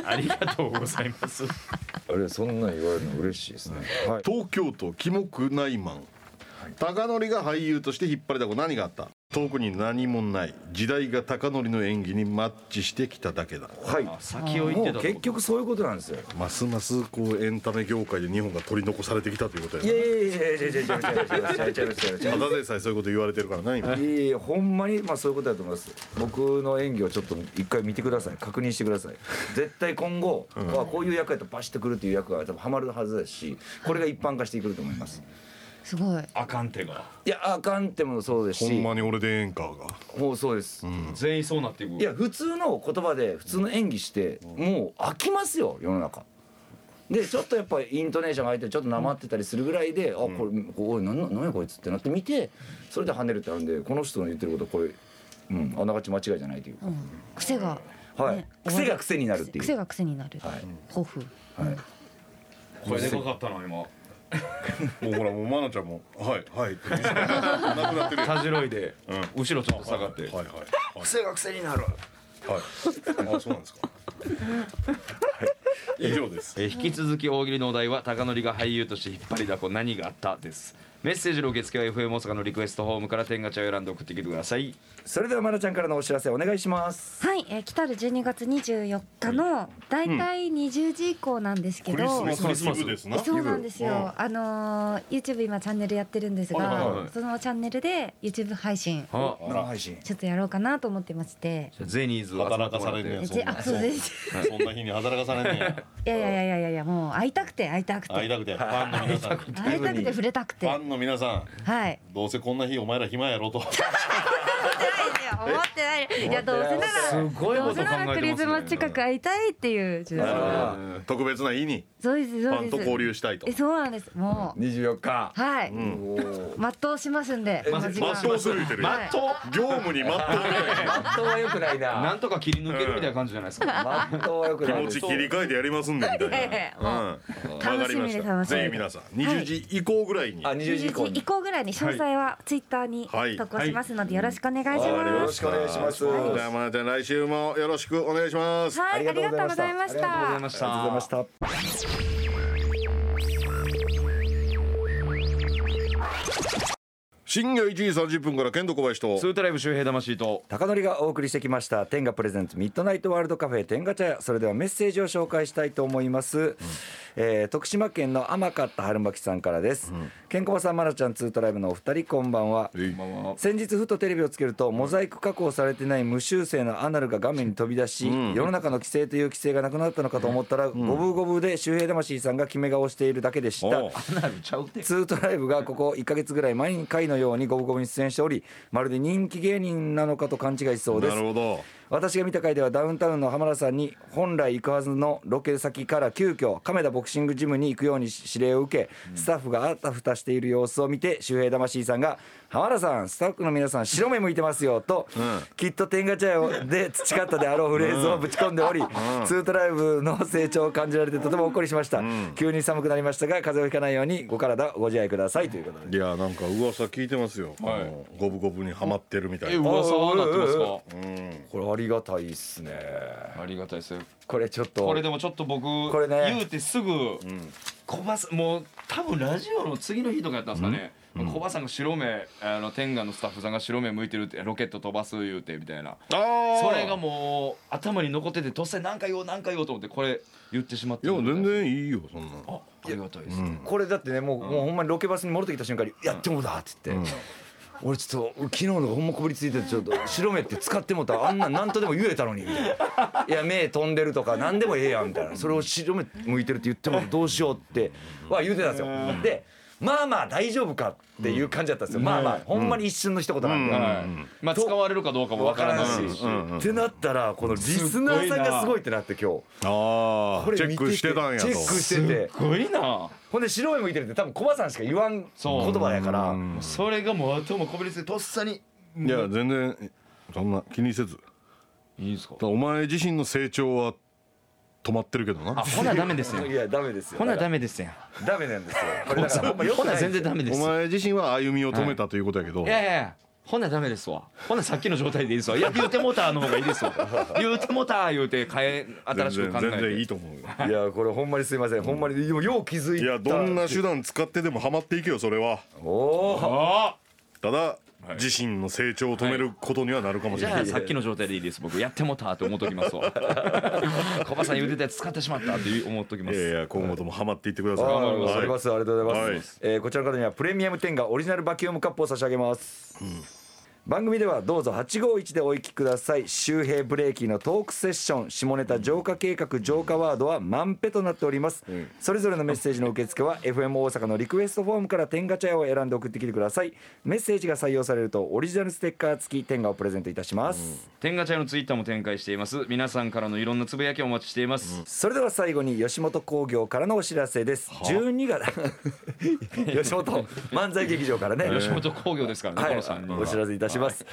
と。ありがとうございます。あれそんなん言われるの嬉しいですね、はい。東京都キモクナイマン。高則が俳優として引っ張りだこ。何があった？特に何もない時代が高則の演技にマッチしてきただけだ。はい。先を言ってたもう結局そういうことなんですよ。ますますこうエンタメ業界で日本が取り残されてきたということやないやいやいやいやいやいやいやいやいやいやいやいやいやいやただでさえそういうこと言われてるからな今いやいやほんまにまあそういうことだと思います僕の演技をちょっと一回見てください確認してください絶対今後、はこういう役やとバシッとくるっていう役が多分ハマるはずですしこれが一般化してくると思いますすごい。あかん手が。いやあかんってもそうですほしんまに俺でええんかが。もうそうです、全員そうなっていく。いや普通の言葉で普通の演技してもう飽きますよ世の中。でちょっとやっぱりイントネーションが入ってちょっとなまってたりするぐらいで、あこれおい何なんやこいつってなって見てそれで跳ねるってあるんでこの人の言ってることこれうんあながち間違いじゃないというか、癖がはい。ね癖が癖になるっていう。癖が癖になる。はい。抱負。はい。声でかかったな今もうほらもう愛菜ちゃんも「はいはい」って なくなってるよたじろいで後ろちょっと下がって。はいはい癖が癖になる。はい。あそうなんですか。以上です。えー引き続き大喜利のお題は高則が俳優として引っ張りだこ何があった？ですメッセージの受付は FM 大阪のリクエストホームから天ガチャを選んで送ってきてください。それではまなちゃんからのお知らせお願いします。はい、えー、来たる12月24日のだい。たい20時以降なんですけクリスど、マスですな。そうなんですよ。あのー YouTube 今チャンネルやってるんですはいはいはい、がそのチャンネルで YouTube 配信あ生配信。ちょっとやろうかなと思ってまして。じゃあゼニーズ働かされるやそうです。そんな日に働かされんねや。いやいやいやいやいやいやもう会いたくて会いたくて。会いたくてファンの皆さん会いたくて触れたくて。はファンの皆さんい。どうせこんな日お前ら暇やろと 思ってない。い。いやどうせならすごいこと考えてますね。どうせならクリスマス近く会いたいっていう。特別な日に。そうですフそうです。ァンと交流したいと。えそうなんです。もう。24日。はい。おー全う。しますんで。全うする言うてる。やんはい業務に全うマットは良くないな。なんとか切り抜けるみたいな感じじゃないですか。マットは良く気持ないち切り替えてやりますんでみたいな楽しみかりましたで楽しみで。ぜひ皆さん20時以降ぐらいに。あ20時以降20時以降ぐらいに詳細はツイッターにはい。投稿しますのでよろしくお願いしよます。ろしくお願いします。じゃあまなちゃん来週もよろしくお願いします。はい、ありがとうございましありがとうございたま。しありがとうございました深夜1時30分から剣道小林と。ツートライブ周平魂と。高典がお送りしてきました。天下プレゼンツミッドナイトワールドカフェ天下茶屋。それではメッセージを紹介したいと思います、えー徳島県の甘かった春巻さんからです、ケンコバさんまなちゃんツートライブのお二人こんばんは。えい。こんばんは。先日ふとテレビをつけるとモザイク加工されてない無修正のアナルが画面に飛び出し、世の中の規制という規制がなくなったのかと思ったら、ゴブゴブで周平魂さんが決め顔しているだけでした。おうアナルちゃうて。ツートライブがここ1か月ぐらい毎回ののように五分五分に出演しておりまるで人気芸人なのかと勘違いしそうです。なるほど。私が見た回ではダウンタウンの浜田さんに本来行くはずのロケ先から急遽亀田ボクシングジムに行くように指令を受けスタッフがあたふたしている様子を見て周平魂さんが「浜田さんスタッフの皆さん白目向いてますよ」と、きっと天下茶屋で培ったであろうフレーズをぶち込んでおり、ツートライブの成長を感じられてとてもほっこりしました、急に寒くなりましたが風邪をひかないようにご体ご自愛くださいということで。いやなんか噂聞いてますよ、はい。ゴブゴブにはまってるみたいな。え噂はなってますか？これ？ありがたいっすね。ありがたいですよ。これちょっとこれでもちょっと僕これね。言うてすぐ小バさんもう多分ラジオの次の日とかやったんですかね。小バさんが白目あの天下のスタッフさんが白目向いてるってロケット飛ばす言うてみたいな。あそれがもう頭に残ってて突然何か言おう何か言おうと思ってこれ言ってしまっていや全然いいよそんなあありがたいですね。これだってねもう,、もうほんまにロケバスに戻ってきた瞬間に「やってもうだ」っつって、俺ちょっと昨日のがほんまこびりついててちょっと白目って使ってもうた。らあんなん何とでも言えたのに。みたいな「いや目飛んでるとか何でもええやん」みたいな。それを白目向いてるって言ってもどうしようっては言うてたんですよ。でまあまあ大丈夫かっていう感じだったんですよ、まあまあほんまに一瞬の一言なんで、はいまあ使われるかどうかもわ分からないし。ん。し、ってなったらこのリスナーさんがすごいってなって今日。ああチェックしてたんやと。チェックしてて。すごいな。ほんで白目向いてるって多分コバさんしか言わん言葉やから。それがもう頭もこびりついてとっさにいや全然そんな気にせず。いいですか？お前自身の成長は止まってるけどな。あほなダメですよ。いやダメですよ。ほなダメメですやんダメなんですよ。これだからほんまよくなほない全然ダメです。お前自身は歩みを止めたということやけど、い。やいやいやほなダメですわ。ほなさっきの状態でいいですわ。いや言うてもたの方がいいですわ。言うてもた言うて変え新しく考えて。全然全然いいと思うよ。いやこれほんまにすいません。ほんまにでもよう気づいた。いやどんな手段使ってでもハマっていけよそれは。おおあただ、自身の成長を止めることにはなるかもしじれない、ゃあさっきの状態でいいです。僕やってもたって思っときますわ。小バさん言うてたやつ使ってしまったって思っときまいやいすや今後ともハマっていってください。あ頑張りますあります。ありがとうございます、はい。えーこちらの方にはプレミアム10がオリジナルバキュームカップを差し上げます、番組ではどうぞ851でお行きください。周平ブレーキのトークセッション。下ネタ浄化計画浄化ワードは満ペとなっております、それぞれのメッセージの受付は FM 大阪のリクエストフォームから天ガチャ屋を選んで送ってきてください。メッセージが採用されるとオリジナルステッカー付き天ガをプレゼントいたします、天ガチャのツイッターも展開しています。皆さんからのいろんなつぶやきをお待ちしています、それでは最後に吉本興業からのお知らせです。12月 吉本漫才劇場からね。吉本興業ですからね、はい。この3人は。お知らせいたしします。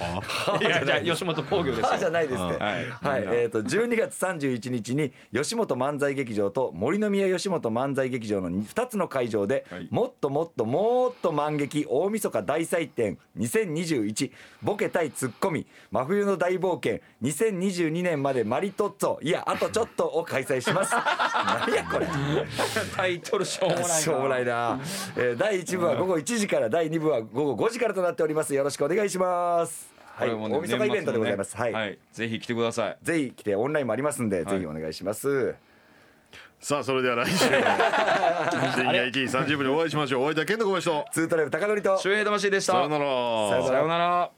い。やじゃあ吉本興業ですあじゃよないですね。はい。はい、えっ、と12月31日に吉本漫才劇場と森の宮吉本漫才劇場の2つの会場で、はい。もっともっともっと満劇大晦日大祭典2021ボケ対ツッコミ真冬の大冒険2022年までマリトッツォいやあとちょっとを開催します。何やこれ。タイトルしょうもないな。しょうもないな、えー、第1部は午後1時から第2部は午後5時からとなっております。よろしくお願いしますはい、これもね大晦日イベントでございます、はい、はい。ぜひ来てください。ぜひ来てオンラインもありますんで、ぜひお願いします。さあそれでは来週。深夜1時30分にお会いしましょう。お会いいたい健太小林とツートライブ高典と。周平魂でした。さよならさよなら。さよなら